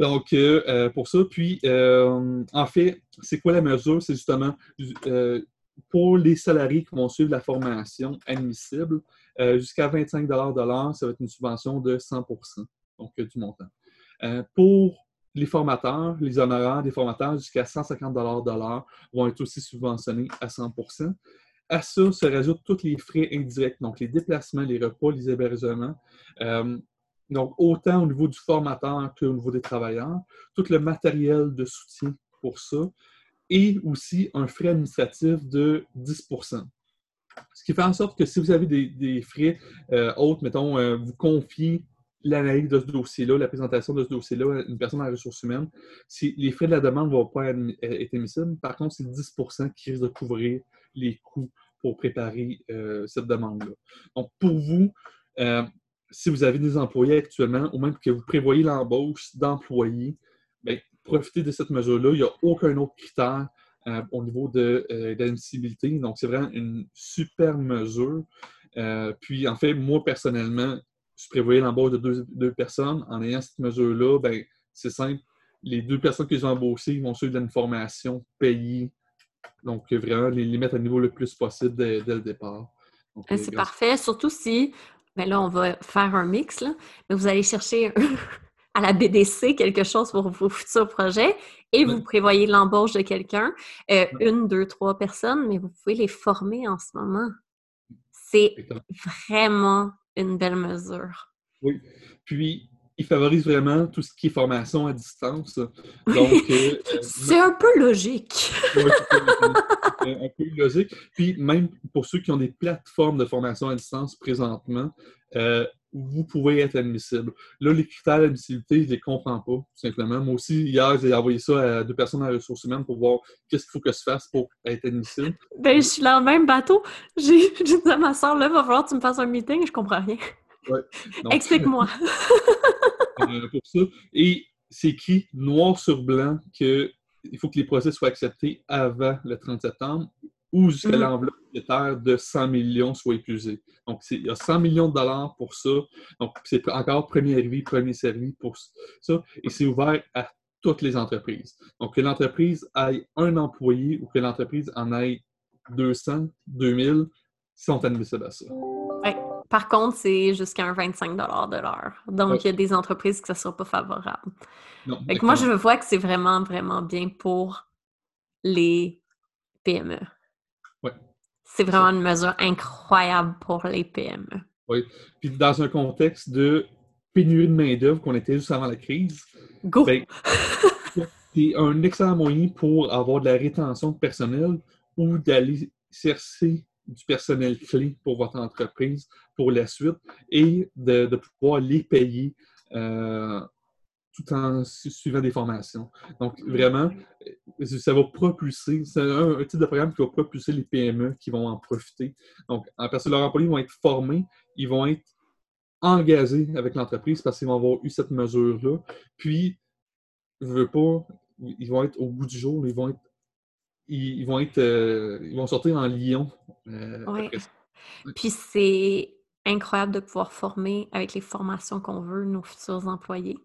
Donc, euh, euh, pour ça, puis, euh, en fait, c'est quoi la mesure? C'est justement pour les salariés qui vont suivre la formation admissible, jusqu'à 25 de l'heure, ça va être une subvention de 100% donc du montant. pour les formateurs, les honoraires des formateurs jusqu'à 150 de l'heure vont être aussi subventionnés à 100% À ça se rajoutent tous les frais indirects, donc les déplacements, les repas, les hébergements. Donc, autant au niveau du formateur qu'au niveau des travailleurs, tout le matériel de soutien pour ça, et aussi un frais administratif de 10% Ce qui fait en sorte que si vous avez des, frais euh, autres, mettons, euh, vous confiez l'analyse de ce dossier-là, la présentation de ce dossier-là à une personne en ressources humaines, si les frais de la demande ne vont pas être émissibles. Par contre, c'est 10% qui risque de couvrir les coûts pour préparer euh, cette demande-là. Donc, pour vous, si vous avez des employés actuellement, ou même que vous prévoyez l'embauche d'employés, bien, profitez de cette mesure-là. Il n'y a aucun autre critère euh, au niveau de euh, l'admissibilité. Donc, c'est vraiment une super mesure. Euh, puis, en fait, moi, personnellement, je prévoyais l'embauche de deux, personnes. En ayant cette mesure-là, ben, c'est simple. Les deux personnes que j'ai embauchées vont suivre une formation payée. Donc, vraiment, les, mettre à niveau le plus possible dès, le départ. C'est parfait, surtout si mais là, on va faire un mix, là. Mais vous allez chercher à la BDC quelque chose pour vos futurs projets et vous prévoyez l'embauche de quelqu'un, euh, une, deux, trois personnes, mais vous pouvez les former en ce moment. C'est vraiment une belle mesure. Oui. Puis, il favorise vraiment tout ce qui est formation à distance. Donc, euh, c'est un peu logique. un peu logique. Puis même pour ceux qui ont des plateformes de formation à distance présentement, euh, vous pouvez être admissible. Là, les critères d'admissibilité, je ne les comprends pas, tout simplement. Moi aussi, hier, j'ai envoyé ça à deux personnes en ressources humaines pour voir qu'est-ce qu'il faut que je fasse pour être admissible. Ben, je suis dans le même bateau. J'ai dit à ma soeur, là, il va falloir que tu me fasses un meeting, je comprends rien. Explique-moi. Euh, pour ça. Et c'est écrit noir sur blanc qu'il faut que les procès soient acceptés avant le 30 septembre ou jusqu'à mm. l'enveloppe budgétaire de 100 millions soit épuisée. Donc, il y a 100 millions de dollars pour ça. Donc, c'est encore premier arrivé, premier servi pour ça. Et c'est ouvert à toutes les entreprises. Donc, que l'entreprise ait un employé ou que l'entreprise en ait 200, 2000, sont admissibles à ça. Par contre, c'est jusqu'à un 25 de l'heure. Donc, il y a des entreprises que ça ne sera pas favorable. moi, je vois que c'est vraiment, vraiment bien pour les PME. Oui. C'est vraiment une mesure incroyable pour les PME. Oui. Puis dans un contexte de pénurie de main-d'œuvre qu'on était juste avant la crise, Go! Ben, c'est un excellent moyen pour avoir de la rétention de personnel ou d'aller chercher du personnel clé pour votre entreprise pour la suite et de, pouvoir les payer euh, tout en suivant des formations. Donc, vraiment, euh, ça va propulser, c'est un, type de programme qui va propulser les PME qui vont en profiter. Donc, en personne, leurs employés vont être formés, ils vont être engagés avec l'entreprise parce qu'ils vont avoir eu cette mesure-là. Puis, je veux pas, ils vont être au bout du jour, ils vont être ils, vont être euh, ils vont sortir en Lyon. Euh, oui. Puis c'est incroyable de pouvoir former avec les formations qu'on veut nos futurs employés.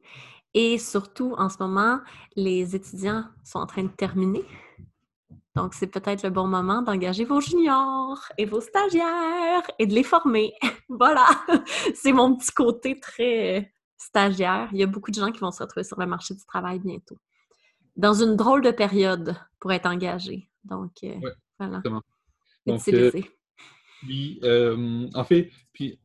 Et surtout, en ce moment, les étudiants sont en train de terminer. Donc, c'est peut-être le bon moment d'engager vos juniors et vos stagiaires et de les former. voilà, c'est mon petit côté très stagiaire. Il y a beaucoup de gens qui vont se retrouver sur le marché du travail bientôt. Dans une drôle de période pour être engagés. Donc, euh, voilà. Donc, euh, puis, euh, en fait, puis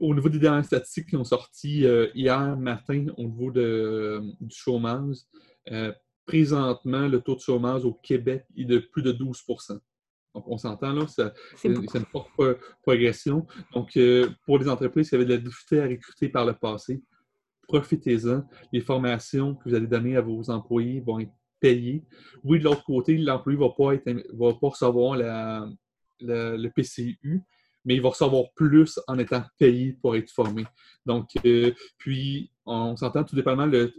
au niveau des dernières statistiques qui ont sorti euh, hier matin au niveau de, du chômage, euh, présentement, le taux de chômage au Québec est de plus de 12% donc, on s'entend là, c'est une forte progression. Donc, euh, pour les entreprises qui avaient de la difficulté à recruter par le passé, profitez-en. Les formations que vous allez donner à vos employés vont être payées. Oui, de l'autre côté, l'employé ne va, pas va pas recevoir le PCU, mais il va recevoir plus en étant payé pour être formé. Donc, euh, puis, on s'entend tout dépendamment de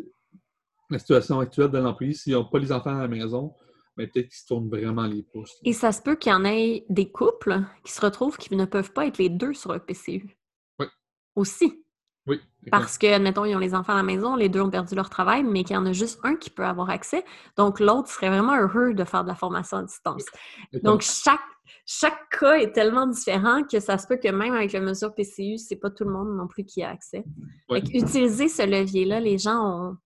la situation actuelle de l'employé. S'ils n'ont pas les enfants à la maison, mais peut-être qu'ils se tournent vraiment les pouces. Et ça se peut qu'il y en ait des couples qui se retrouvent qui ne peuvent pas être les deux sur le PCU. Oui. Aussi. Oui. Parce que, admettons, ils ont les enfants à la maison, les deux ont perdu leur travail, mais qu'il y en a juste un qui peut avoir accès. Donc, l'autre serait vraiment heureux de faire de la formation à distance. Donc, chaque chaque cas est tellement différent que ça se peut que même avec la mesure PCU, c'est pas tout le monde non plus qui a accès. utiliser ce levier-là, les gens ont.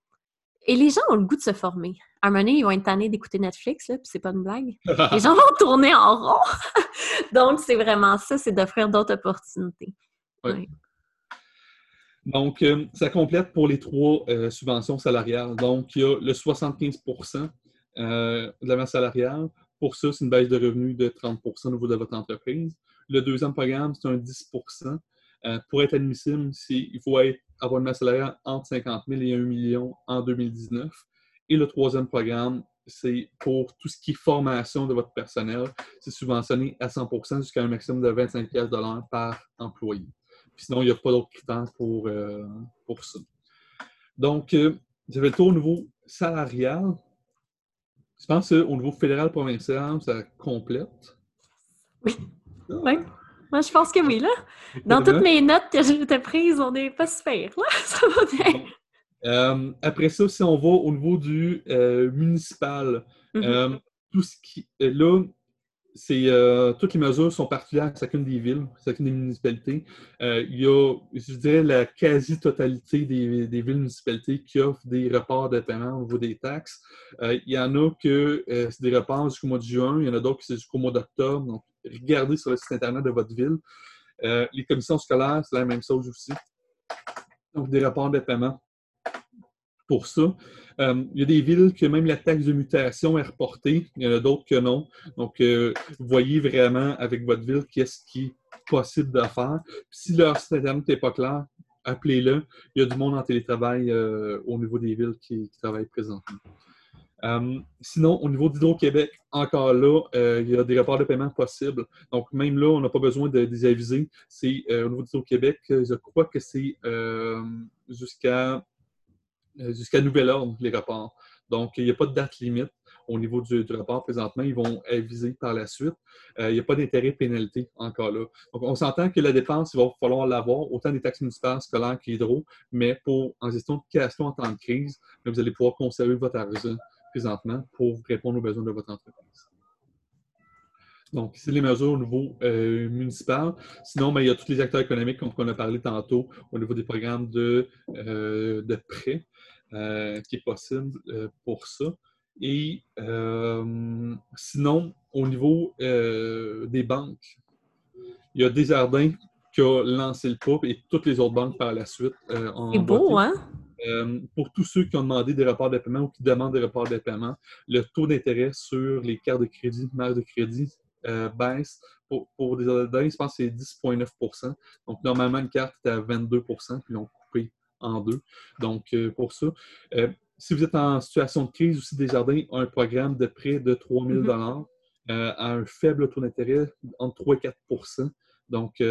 Et les gens ont le goût de se former. À un moment donné, ils vont être tannés d'écouter Netflix, là, puis c'est pas une blague. les gens vont tourner en rond. Donc, c'est vraiment ça, c'est d'offrir d'autres opportunités. Donc, euh, ça complète pour les trois euh, subventions salariales. Donc, il y a le 75% euh, de la masse salariale, pour ça, c'est une baisse de revenus de 30% au niveau de votre entreprise. Le deuxième programme, c'est un 10% euh, Pour être admissible, il faut avoir une masse salariale entre 50 000 et 1 million en 2019. Et le troisième programme, c'est pour tout ce qui est formation de votre personnel. C'est subventionné à 100% jusqu'à un maximum de 25 par employé. Sinon, il n'y a pas d'autres critères pour, euh, pour ça. Donc, euh, j'avais le tour au niveau salarial. Je pense qu'au niveau fédéral provincial, ça complète. Oui. Ah. oui. Moi, je pense que oui, là. Dans toutes mes notes que j'ai prises, on n'est pas super, là. Ça va bien. Euh, après ça, si on va au niveau du euh, municipal, euh, tout ce qui. Là, euh, toutes les mesures sont particulières à chacune des villes, chacune des municipalités. Euh, il y a, je dirais, la quasi-totalité des, villes municipalités qui offrent des reports de paiement au niveau des taxes. Euh, il y en a que c'est des reports jusqu'au mois de juin, il y en a d'autres qui c'est jusqu'au mois d'octobre. Donc, regardez sur le site Internet de votre ville. les commissions scolaires, c'est la même chose aussi. Donc, des reports de paiement pour ça. Euh, il y a des villes que même la taxe de mutation est reportée, il y en a d'autres que non. Donc, euh, voyez vraiment avec votre ville qu'est-ce qui est possible de faire. si leur site Internet n'est pas clair, appelez-le. Il y a du monde en télétravail euh, au niveau des villes qui, travaillent présentement. sinon, au niveau d'Hydro-Québec, encore là, il y a des rapports de paiement possibles. Donc, même là, on n'a pas besoin de les aviser. C'est au niveau d'Hydro-Québec, je crois que c'est jusqu'à jusqu'à nouvel ordre, les rapports. Donc, il n'y a pas de date limite au niveau du, rapport présentement. Ils vont aviser par la suite. Euh, il n'y a pas d'intérêt pénalité encore là. Donc, on s'entend que la dépense, il va falloir l'avoir, autant des taxes municipales, scolaires qu'hydro, mais pour en gestion de question en temps de crise, vous allez pouvoir conserver votre argent présentement pour répondre aux besoins de votre entreprise. Donc, c'est les mesures au niveau euh, municipal. Sinon, ben, il y a tous les acteurs économiques, comme on a parlé tantôt, au niveau des programmes de, de prêts. Euh, qui est possible euh, pour ça. Et euh, sinon, au niveau des banques, il y a Desjardins qui a lancé le pas et toutes les autres banques par la suite. C'est beau, hein? pour tous ceux qui ont demandé des reports de paiement ou qui demandent des reports de paiement, le taux d'intérêt sur les cartes de crédit, marge de crédit, baisse. Pour, pour des je pense que c'est 10,9% Donc, normalement, une carte était à 22 puis coupé en deux. Donc, euh, pour ça, si vous êtes en situation de crise aussi, Desjardins a un programme de prêt de 3 000 mm-hmm. à un faible taux d'intérêt entre 3 et 4% Donc,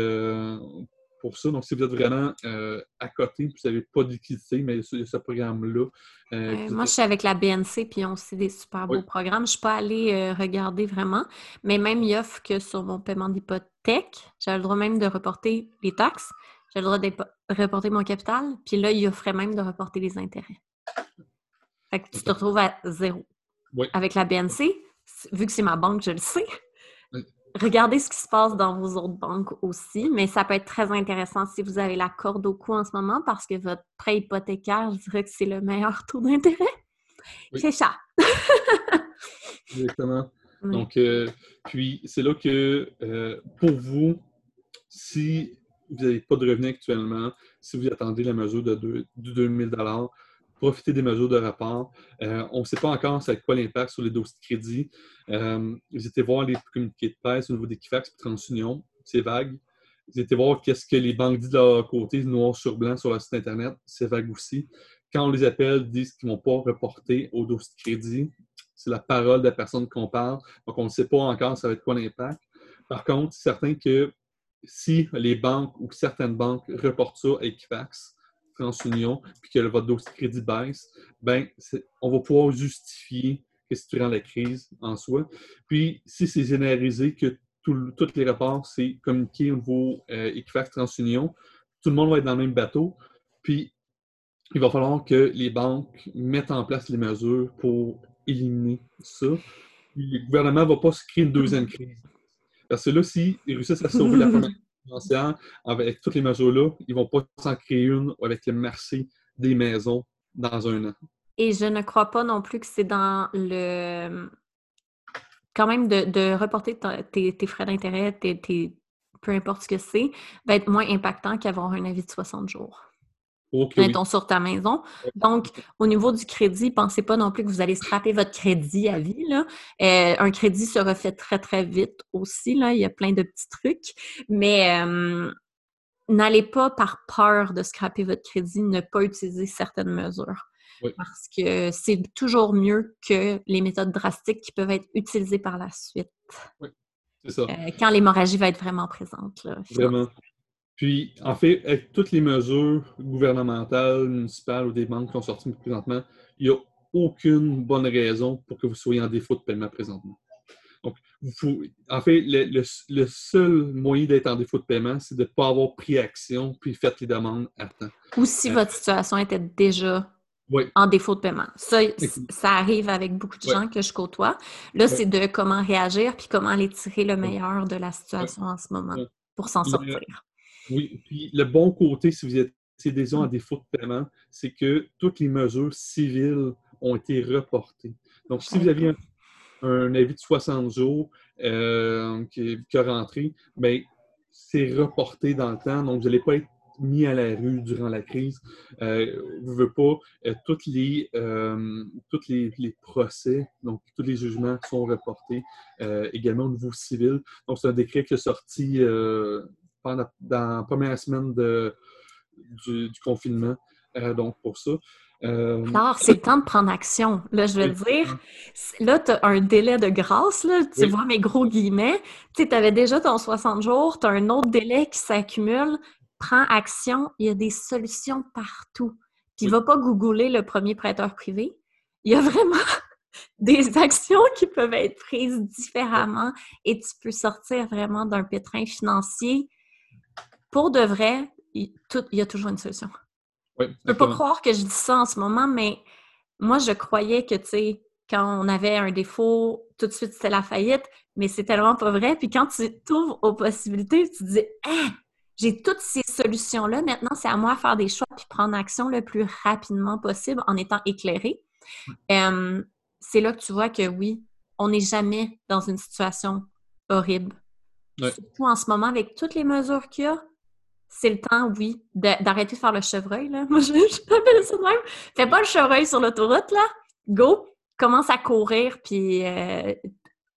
pour ça. Donc, si vous êtes vraiment euh, à côté, vous n'avez pas de liquidité, mais il y a ce programme-là. Euh, moi, je suis avec la BNC, puis on aussi des super beaux programmes. Je ne suis pas allée euh, regarder vraiment, mais même il offre que sur mon paiement d'hypothèque, j'ai le droit même de reporter les taxes, j'ai le droit de reporter mon capital, puis là, il offrait même de reporter les intérêts. Fait que tu te retrouves à zéro. Avec la BNC, vu que c'est ma banque, je le sais, regardez ce qui se passe dans vos autres banques aussi, mais ça peut être très intéressant si vous avez la corde au cou en ce moment parce que votre prêt hypothécaire, je dirais que c'est le meilleur taux d'intérêt. C'est ça. Exactement. Donc, euh, puis c'est là que euh, pour vous, si vous n'avez pas de revenus actuellement, si vous attendez la mesure de, 2000 profiter des mesures de rapport. Euh, on ne sait pas encore c'est quoi l'impact sur les dossiers de crédit. Euh, vous étiez voir les communiqués de presse au niveau d'Equifax et TransUnion, c'est vague. Vous étiez voir qu'est-ce que les banques disent de leur côté, noir sur blanc sur leur site Internet, c'est vague aussi. Quand on les appelle, ils disent qu'ils ne vont pas reporter au dossier de crédit. C'est la parole de la personne qu'on parle. Donc, on ne sait pas encore ça va être quoi l'impact. Par contre, c'est certain que si les banques ou certaines banques reportent ça à Equifax, TransUnion, puis que votre dossier crédit baisse, ben, on va pouvoir justifier que c'est durant la crise en soi. Puis, si c'est généralisé, que tous les rapports, c'est communiqué au niveau euh, Equifax TransUnion, tout le monde va être dans le même bateau. Puis, il va falloir que les banques mettent en place les mesures pour éliminer ça. le gouvernement ne va pas se créer une deuxième crise. Parce que là, s'ils réussissent à sauver la première avec toutes les mesures-là, ils ne vont pas s'en créer une avec le marché des maisons dans un an. Et je ne crois pas non plus que c'est dans le. Quand même, de, reporter tes, frais d'intérêt, peu importe ce que c'est, va être moins impactant qu'avoir un avis de 60 jours. Mettons sur ta maison. Donc, au niveau du crédit, pensez pas non plus que vous allez scraper votre crédit à vie. Là. Euh, un crédit se refait très, très vite aussi. Là. Il y a plein de petits trucs. Mais euh, n'allez pas par peur de scraper votre crédit, ne pas utiliser certaines mesures. Parce que c'est toujours mieux que les méthodes drastiques qui peuvent être utilisées par la suite. Oui, c'est ça. Euh, quand l'hémorragie va être vraiment présente. vraiment. Puis, en fait, avec toutes les mesures gouvernementales, municipales ou des banques qui sont sorties présentement, il n'y a aucune bonne raison pour que vous soyez en défaut de paiement présentement. Donc, en fait, le, seul moyen d'être en défaut de paiement, c'est de ne pas avoir pris action puis fait les demandes à temps. Ou si euh, votre situation était déjà en défaut de paiement. Ça, ça arrive avec beaucoup de gens que je côtoie. Là, c'est de comment réagir puis comment aller tirer le meilleur de la situation en ce moment pour s'en sortir. Oui, puis le bon côté, si vous êtes déjà en défaut de paiement, c'est que toutes les mesures civiles ont été reportées. Donc, si vous aviez un, avis de 60 jours euh, qui, qui, a rentré, bien, c'est reporté dans le temps, donc vous n'allez pas être mis à la rue durant la crise. Euh, vous ne voulez pas, euh, tous les, euh, toutes les, les, procès, donc tous les jugements sont reportés également au niveau civil. Donc, c'est un décret qui est sorti dans la première semaine de, du, confinement. Euh, donc, pour ça. Euh, Alors, c'est le temps de prendre action. Là, je vais dire, là, tu as un délai de grâce, là, tu vois mes gros guillemets. Tu avais déjà ton 60 jours, tu as un autre délai qui s'accumule. Prends action, il y a des solutions partout. Puis, ne va pas googler le premier prêteur privé. Il y a vraiment des actions qui peuvent être prises différemment et tu peux sortir vraiment d'un pétrin financier pour de vrai, il, y a toujours une solution. je ne peux pas croire que je dis ça en ce moment, mais moi, je croyais que, tu sais, quand on avait un défaut, tout de suite, c'était la faillite, mais c'est tellement pas vrai. Puis quand tu t'ouvres aux possibilités, tu te dis, hein, j'ai toutes ces solutions-là, maintenant, c'est à moi de faire des choix puis prendre action le plus rapidement possible en étant éclairé. c'est là que tu vois que oui, on n'est jamais dans une situation horrible. Surtout en ce moment, avec toutes les mesures qu'il y a, c'est le temps, oui, d'arrêter de faire le chevreuil, là. Moi, je, l'appelle ça de même. Fais pas le chevreuil sur l'autoroute, là. Go! Commence à courir, puis euh,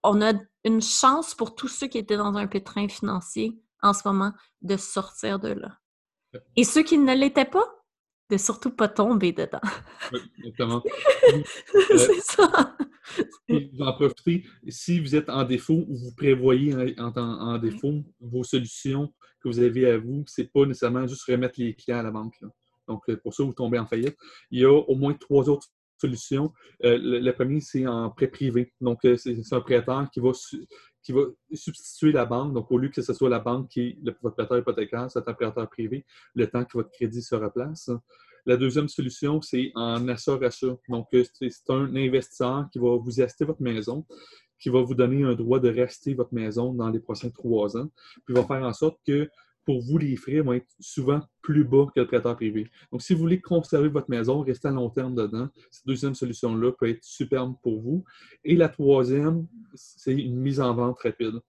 on a une chance pour tous ceux qui étaient dans un pétrin financier en ce moment de sortir de là. Et ceux qui ne l'étaient pas, de surtout pas tomber dedans. Oui, exactement. c'est ça. vous en profitez. Si vous êtes en défaut ou vous prévoyez en, en, défaut vos solutions que vous avez à vous, c'est pas nécessairement juste remettre les clients à la banque. Donc, pour ça, vous tombez en faillite. Il y a au moins trois autres solutions. Euh, le, premier, c'est en prêt privé. Donc, euh, c'est un prêteur qui va, qui va substituer la banque. Donc, au lieu que ce soit la banque qui est le, votre prêteur hypothécaire, c'est un prêteur privé, le temps que votre crédit se replace. La deuxième solution, c'est en assort-achat. Donc, euh, c'est un investisseur qui va vous acheter votre maison, qui va vous donner un droit de rester votre maison dans les prochains trois ans, puis va faire en sorte que pour vous, les frais vont être souvent plus bas que le prêteur privé. Donc, si vous voulez conserver votre maison, rester à long terme dedans, cette deuxième solution-là peut être superbe pour vous. Et la troisième, c'est une mise en vente rapide.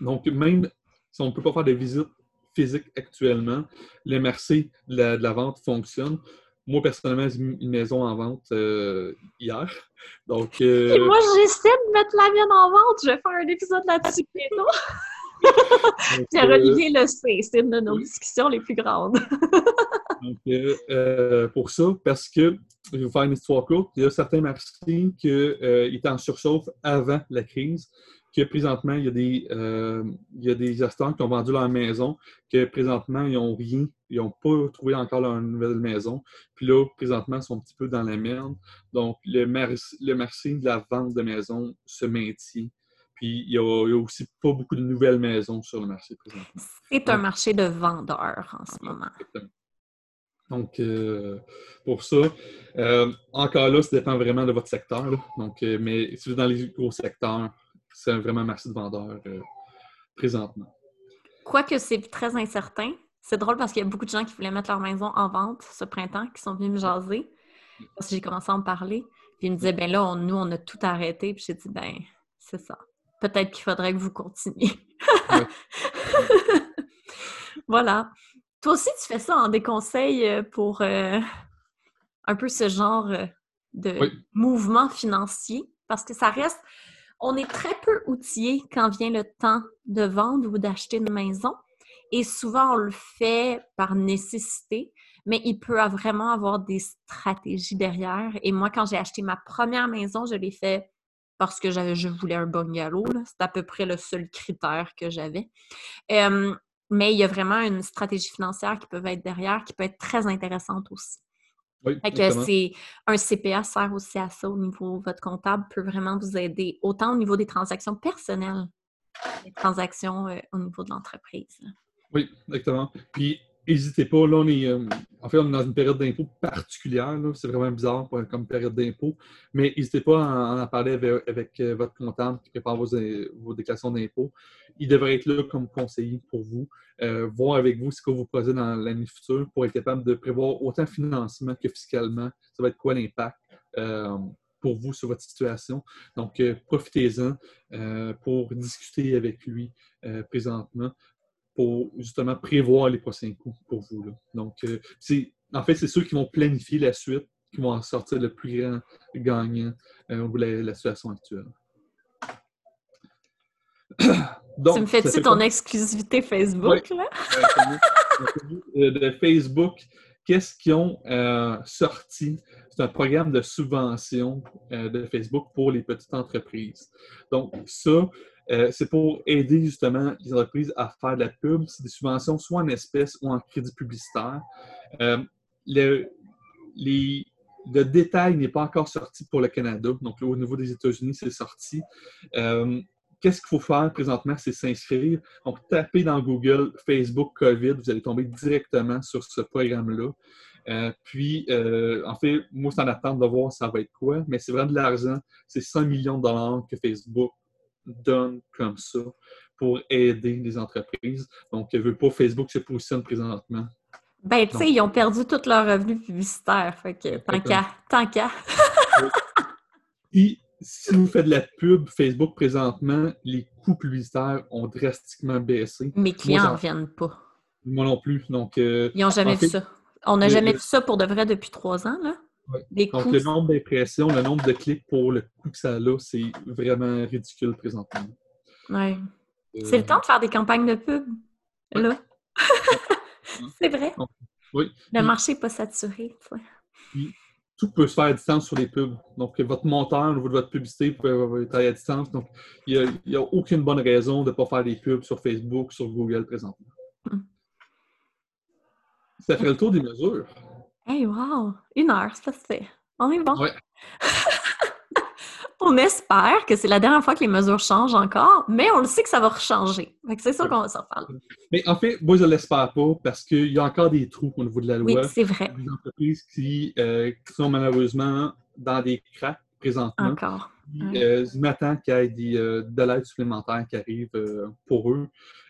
Donc, même si on ne peut pas faire de visite physique actuellement, le marché de la, vente fonctionne. Moi, personnellement, j'ai mis une maison en vente euh, hier. Donc, euh, Et moi, j'essaie de mettre la mienne en vente. Je vais faire un épisode là-dessus bientôt. Pierre-Olivier le sait, c'est une de nos discussions les plus grandes. Donc, euh, euh, pour ça, parce que, je vais vous faire une histoire courte, il y a certains marchés qui euh, étaient en surchauffe avant la crise, que présentement, il y a des, il y a des gestants qui ont vendu leur maison, que présentement, ils n'ont rien, ils n'ont pas trouvé encore leur nouvelle maison. Puis là, présentement, ils sont un petit peu dans la merde. Donc, le, le marché de la vente de maison se maintient il n'y a, aussi pas beaucoup de nouvelles maisons sur le marché présentement. C'est un marché de vendeurs en ce moment. Donc, euh, pour ça, euh, encore là, ça dépend vraiment de votre secteur. Donc, euh, mais si vous êtes dans les gros secteurs, c'est vraiment un marché de vendeurs présentement. Quoique c'est très incertain, c'est drôle parce qu'il y a beaucoup de gens qui voulaient mettre leur maison en vente ce printemps, qui sont venus me jaser. Parce que j'ai commencé à en parler. Puis ils me disaient, ben là, nous, on a tout arrêté. Puis j'ai dit, ben, c'est ça peut-être qu'il faudrait que vous continuiez. voilà. Toi aussi, tu fais ça en des conseils euh, pour euh, un peu ce genre euh, de mouvement financier, parce que ça reste, on est très peu outillé quand vient le temps de vendre ou d'acheter une maison. Et souvent, on le fait par nécessité, mais il peut vraiment avoir des stratégies derrière. Et moi, quand j'ai acheté ma première maison, je l'ai fait parce que je voulais un bungalow. C'est à peu près le seul critère que j'avais. mais il y a vraiment une stratégie financière qui peut être derrière, qui peut être très intéressante aussi. Oui, c'est un CPA sert aussi à ça au niveau votre comptable peut vraiment vous aider autant au niveau des transactions personnelles, des transactions euh, au niveau de l'entreprise. Oui, exactement. Puis N'hésitez pas, là, on est, euh, en fait, on est dans une période d'impôt particulière. C'est vraiment bizarre comme période d'impôt. Mais n'hésitez pas à en, parler avec, euh, votre comptable qui prépare vos, vos déclarations d'impôt. Il devrait être là comme conseiller pour vous, euh, voir avec vous ce que vous posez dans l'année future pour être capable de prévoir autant financièrement que fiscalement. Ça va être quoi l'impact pour vous sur votre situation? Donc, profitez-en pour discuter avec lui présentement pour justement prévoir les prochains coups pour vous. Donc, euh, c'est en fait, c'est ceux qui vont planifier la suite qui vont en sortir le plus grand gagnant euh, au la, situation actuelle. Donc, tu me fais-tu ton exclusivité Facebook, là? Euh, de Facebook, qu'est-ce qu'ils ont sorti? C'est un programme de subvention de Facebook pour les petites entreprises. Donc, ça, euh, c'est pour aider justement les entreprises à faire de la pub. C'est des subventions soit en espèces ou en crédit publicitaire. Euh, le, détail n'est pas encore sorti pour le Canada. Donc, au niveau des États-Unis, c'est sorti. Euh, qu'est-ce qu'il faut faire présentement? C'est s'inscrire. Donc, tapez dans Google Facebook COVID, vous allez tomber directement sur ce programme-là. puis, en fait, moi, c'est en attente de voir ça va être quoi, mais c'est vraiment de l'argent. C'est 100 millions de dollars que Facebook donne comme ça pour aider les entreprises. Donc, je veux pas Facebook se positionne présentement. Ben, tu sais, ils ont perdu tous leurs revenus publicitaires. Fait que tant qu'à. Tant qu'à. Et si vous faites de la pub Facebook présentement, les coûts publicitaires ont drastiquement baissé. Mes clients n'en viennent pas. Moi non plus. Donc, euh, ils n'ont jamais vu ça. On n'a jamais vu ça pour de vrai depuis trois ans, là. Donc, le nombre d'impressions, le nombre de clics pour le coût que ça a, c'est vraiment ridicule présentement. Oui. Euh, c'est le temps de faire des campagnes de pub, là. c'est vrai. Oui. Le marché n'est pas saturé. tu sais. tout peut se faire à distance sur les pubs. Donc, votre monteur au niveau de votre publicité peut être à distance. Donc, il n'y a, aucune bonne raison de ne pas faire des pubs sur Facebook, sur Google présentement. Mm. Ça ferait le tour des mesures. Hey, wow! Une heure, c'est passé. On est bon. Ouais. on espère que c'est la dernière fois que les mesures changent encore, mais on le sait que ça va rechanger. C'est sûr qu'on va s'en parler. Mais en fait, moi, je ne l'espère pas parce qu'il y a encore des trous au niveau de la Oui, loi. c'est vrai. des entreprises qui, euh, qui sont malheureusement dans des cracks présentement. Encore. Puis, Ouais. euh, je m'attends qu'il y ait des, euh, de l'aide supplémentaire qui arrive euh, pour eux.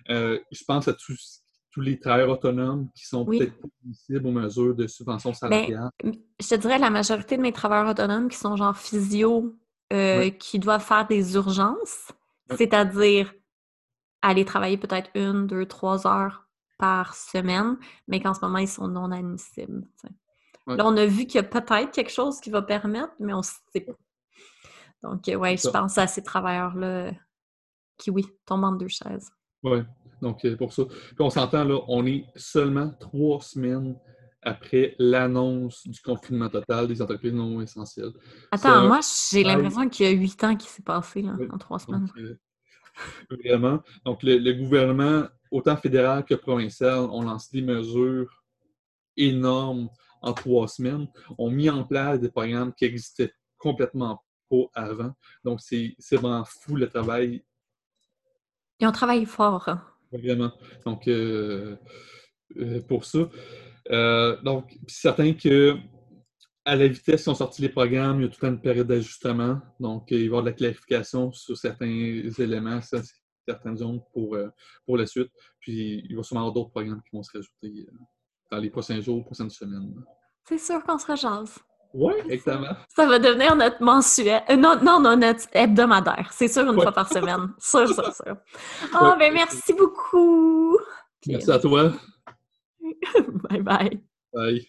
Je pense à tous, tous les travailleurs autonomes qui sont Oui. peut-être admissibles aux mesures de subvention salariale. Je te dirais la majorité de mes travailleurs autonomes qui sont genre physio, euh, qui doivent faire des urgences, c'est-à-dire aller travailler peut-être une, deux, trois heures par semaine, mais qu'en ce moment, ils sont non admissibles. Là, on a vu qu'il y a peut-être quelque chose qui va permettre, mais on ne sait pas. Donc, ouais, je pense à ces travailleurs-là qui, oui, tombent en deux chaises. Oui, donc euh, pour ça. Puis on s'entend, là, on est seulement trois semaines après l'annonce du confinement total des entreprises non essentielles. Attends, Ça- moi, j'ai l'impression qu'il y a huit ans qui s'est passé là, en trois semaines. Donc, euh, vraiment. Donc, le, le gouvernement, autant fédéral que provincial, ont lancé des mesures énormes en trois semaines, ont mis en place des programmes qui existaient complètement pas avant. Donc, c'est c'est vraiment fou le travail, Ils ont travaillé fort. hein. Vraiment. Donc, euh, euh, pour ça. Euh, donc, puis certain que à la vitesse qu'ils ont sorti les programmes, il y a toute une période d'ajustement. Donc, il va y avoir de la clarification sur certains éléments, certaines zones pour, pour la suite. Puis, il va sûrement y avoir d'autres programmes qui vont se rajouter dans les prochains jours, prochaines semaines. C'est sûr qu'on se rejase. Oui, exactement. Ça va devenir notre mensuel. euh, non, non, non, notre hebdomadaire. C'est sûr, une Ouais. fois par semaine. Sûr, sûr, sûr. Oh, Ouais. ben merci beaucoup. Merci à toi. Bye bye. Bye.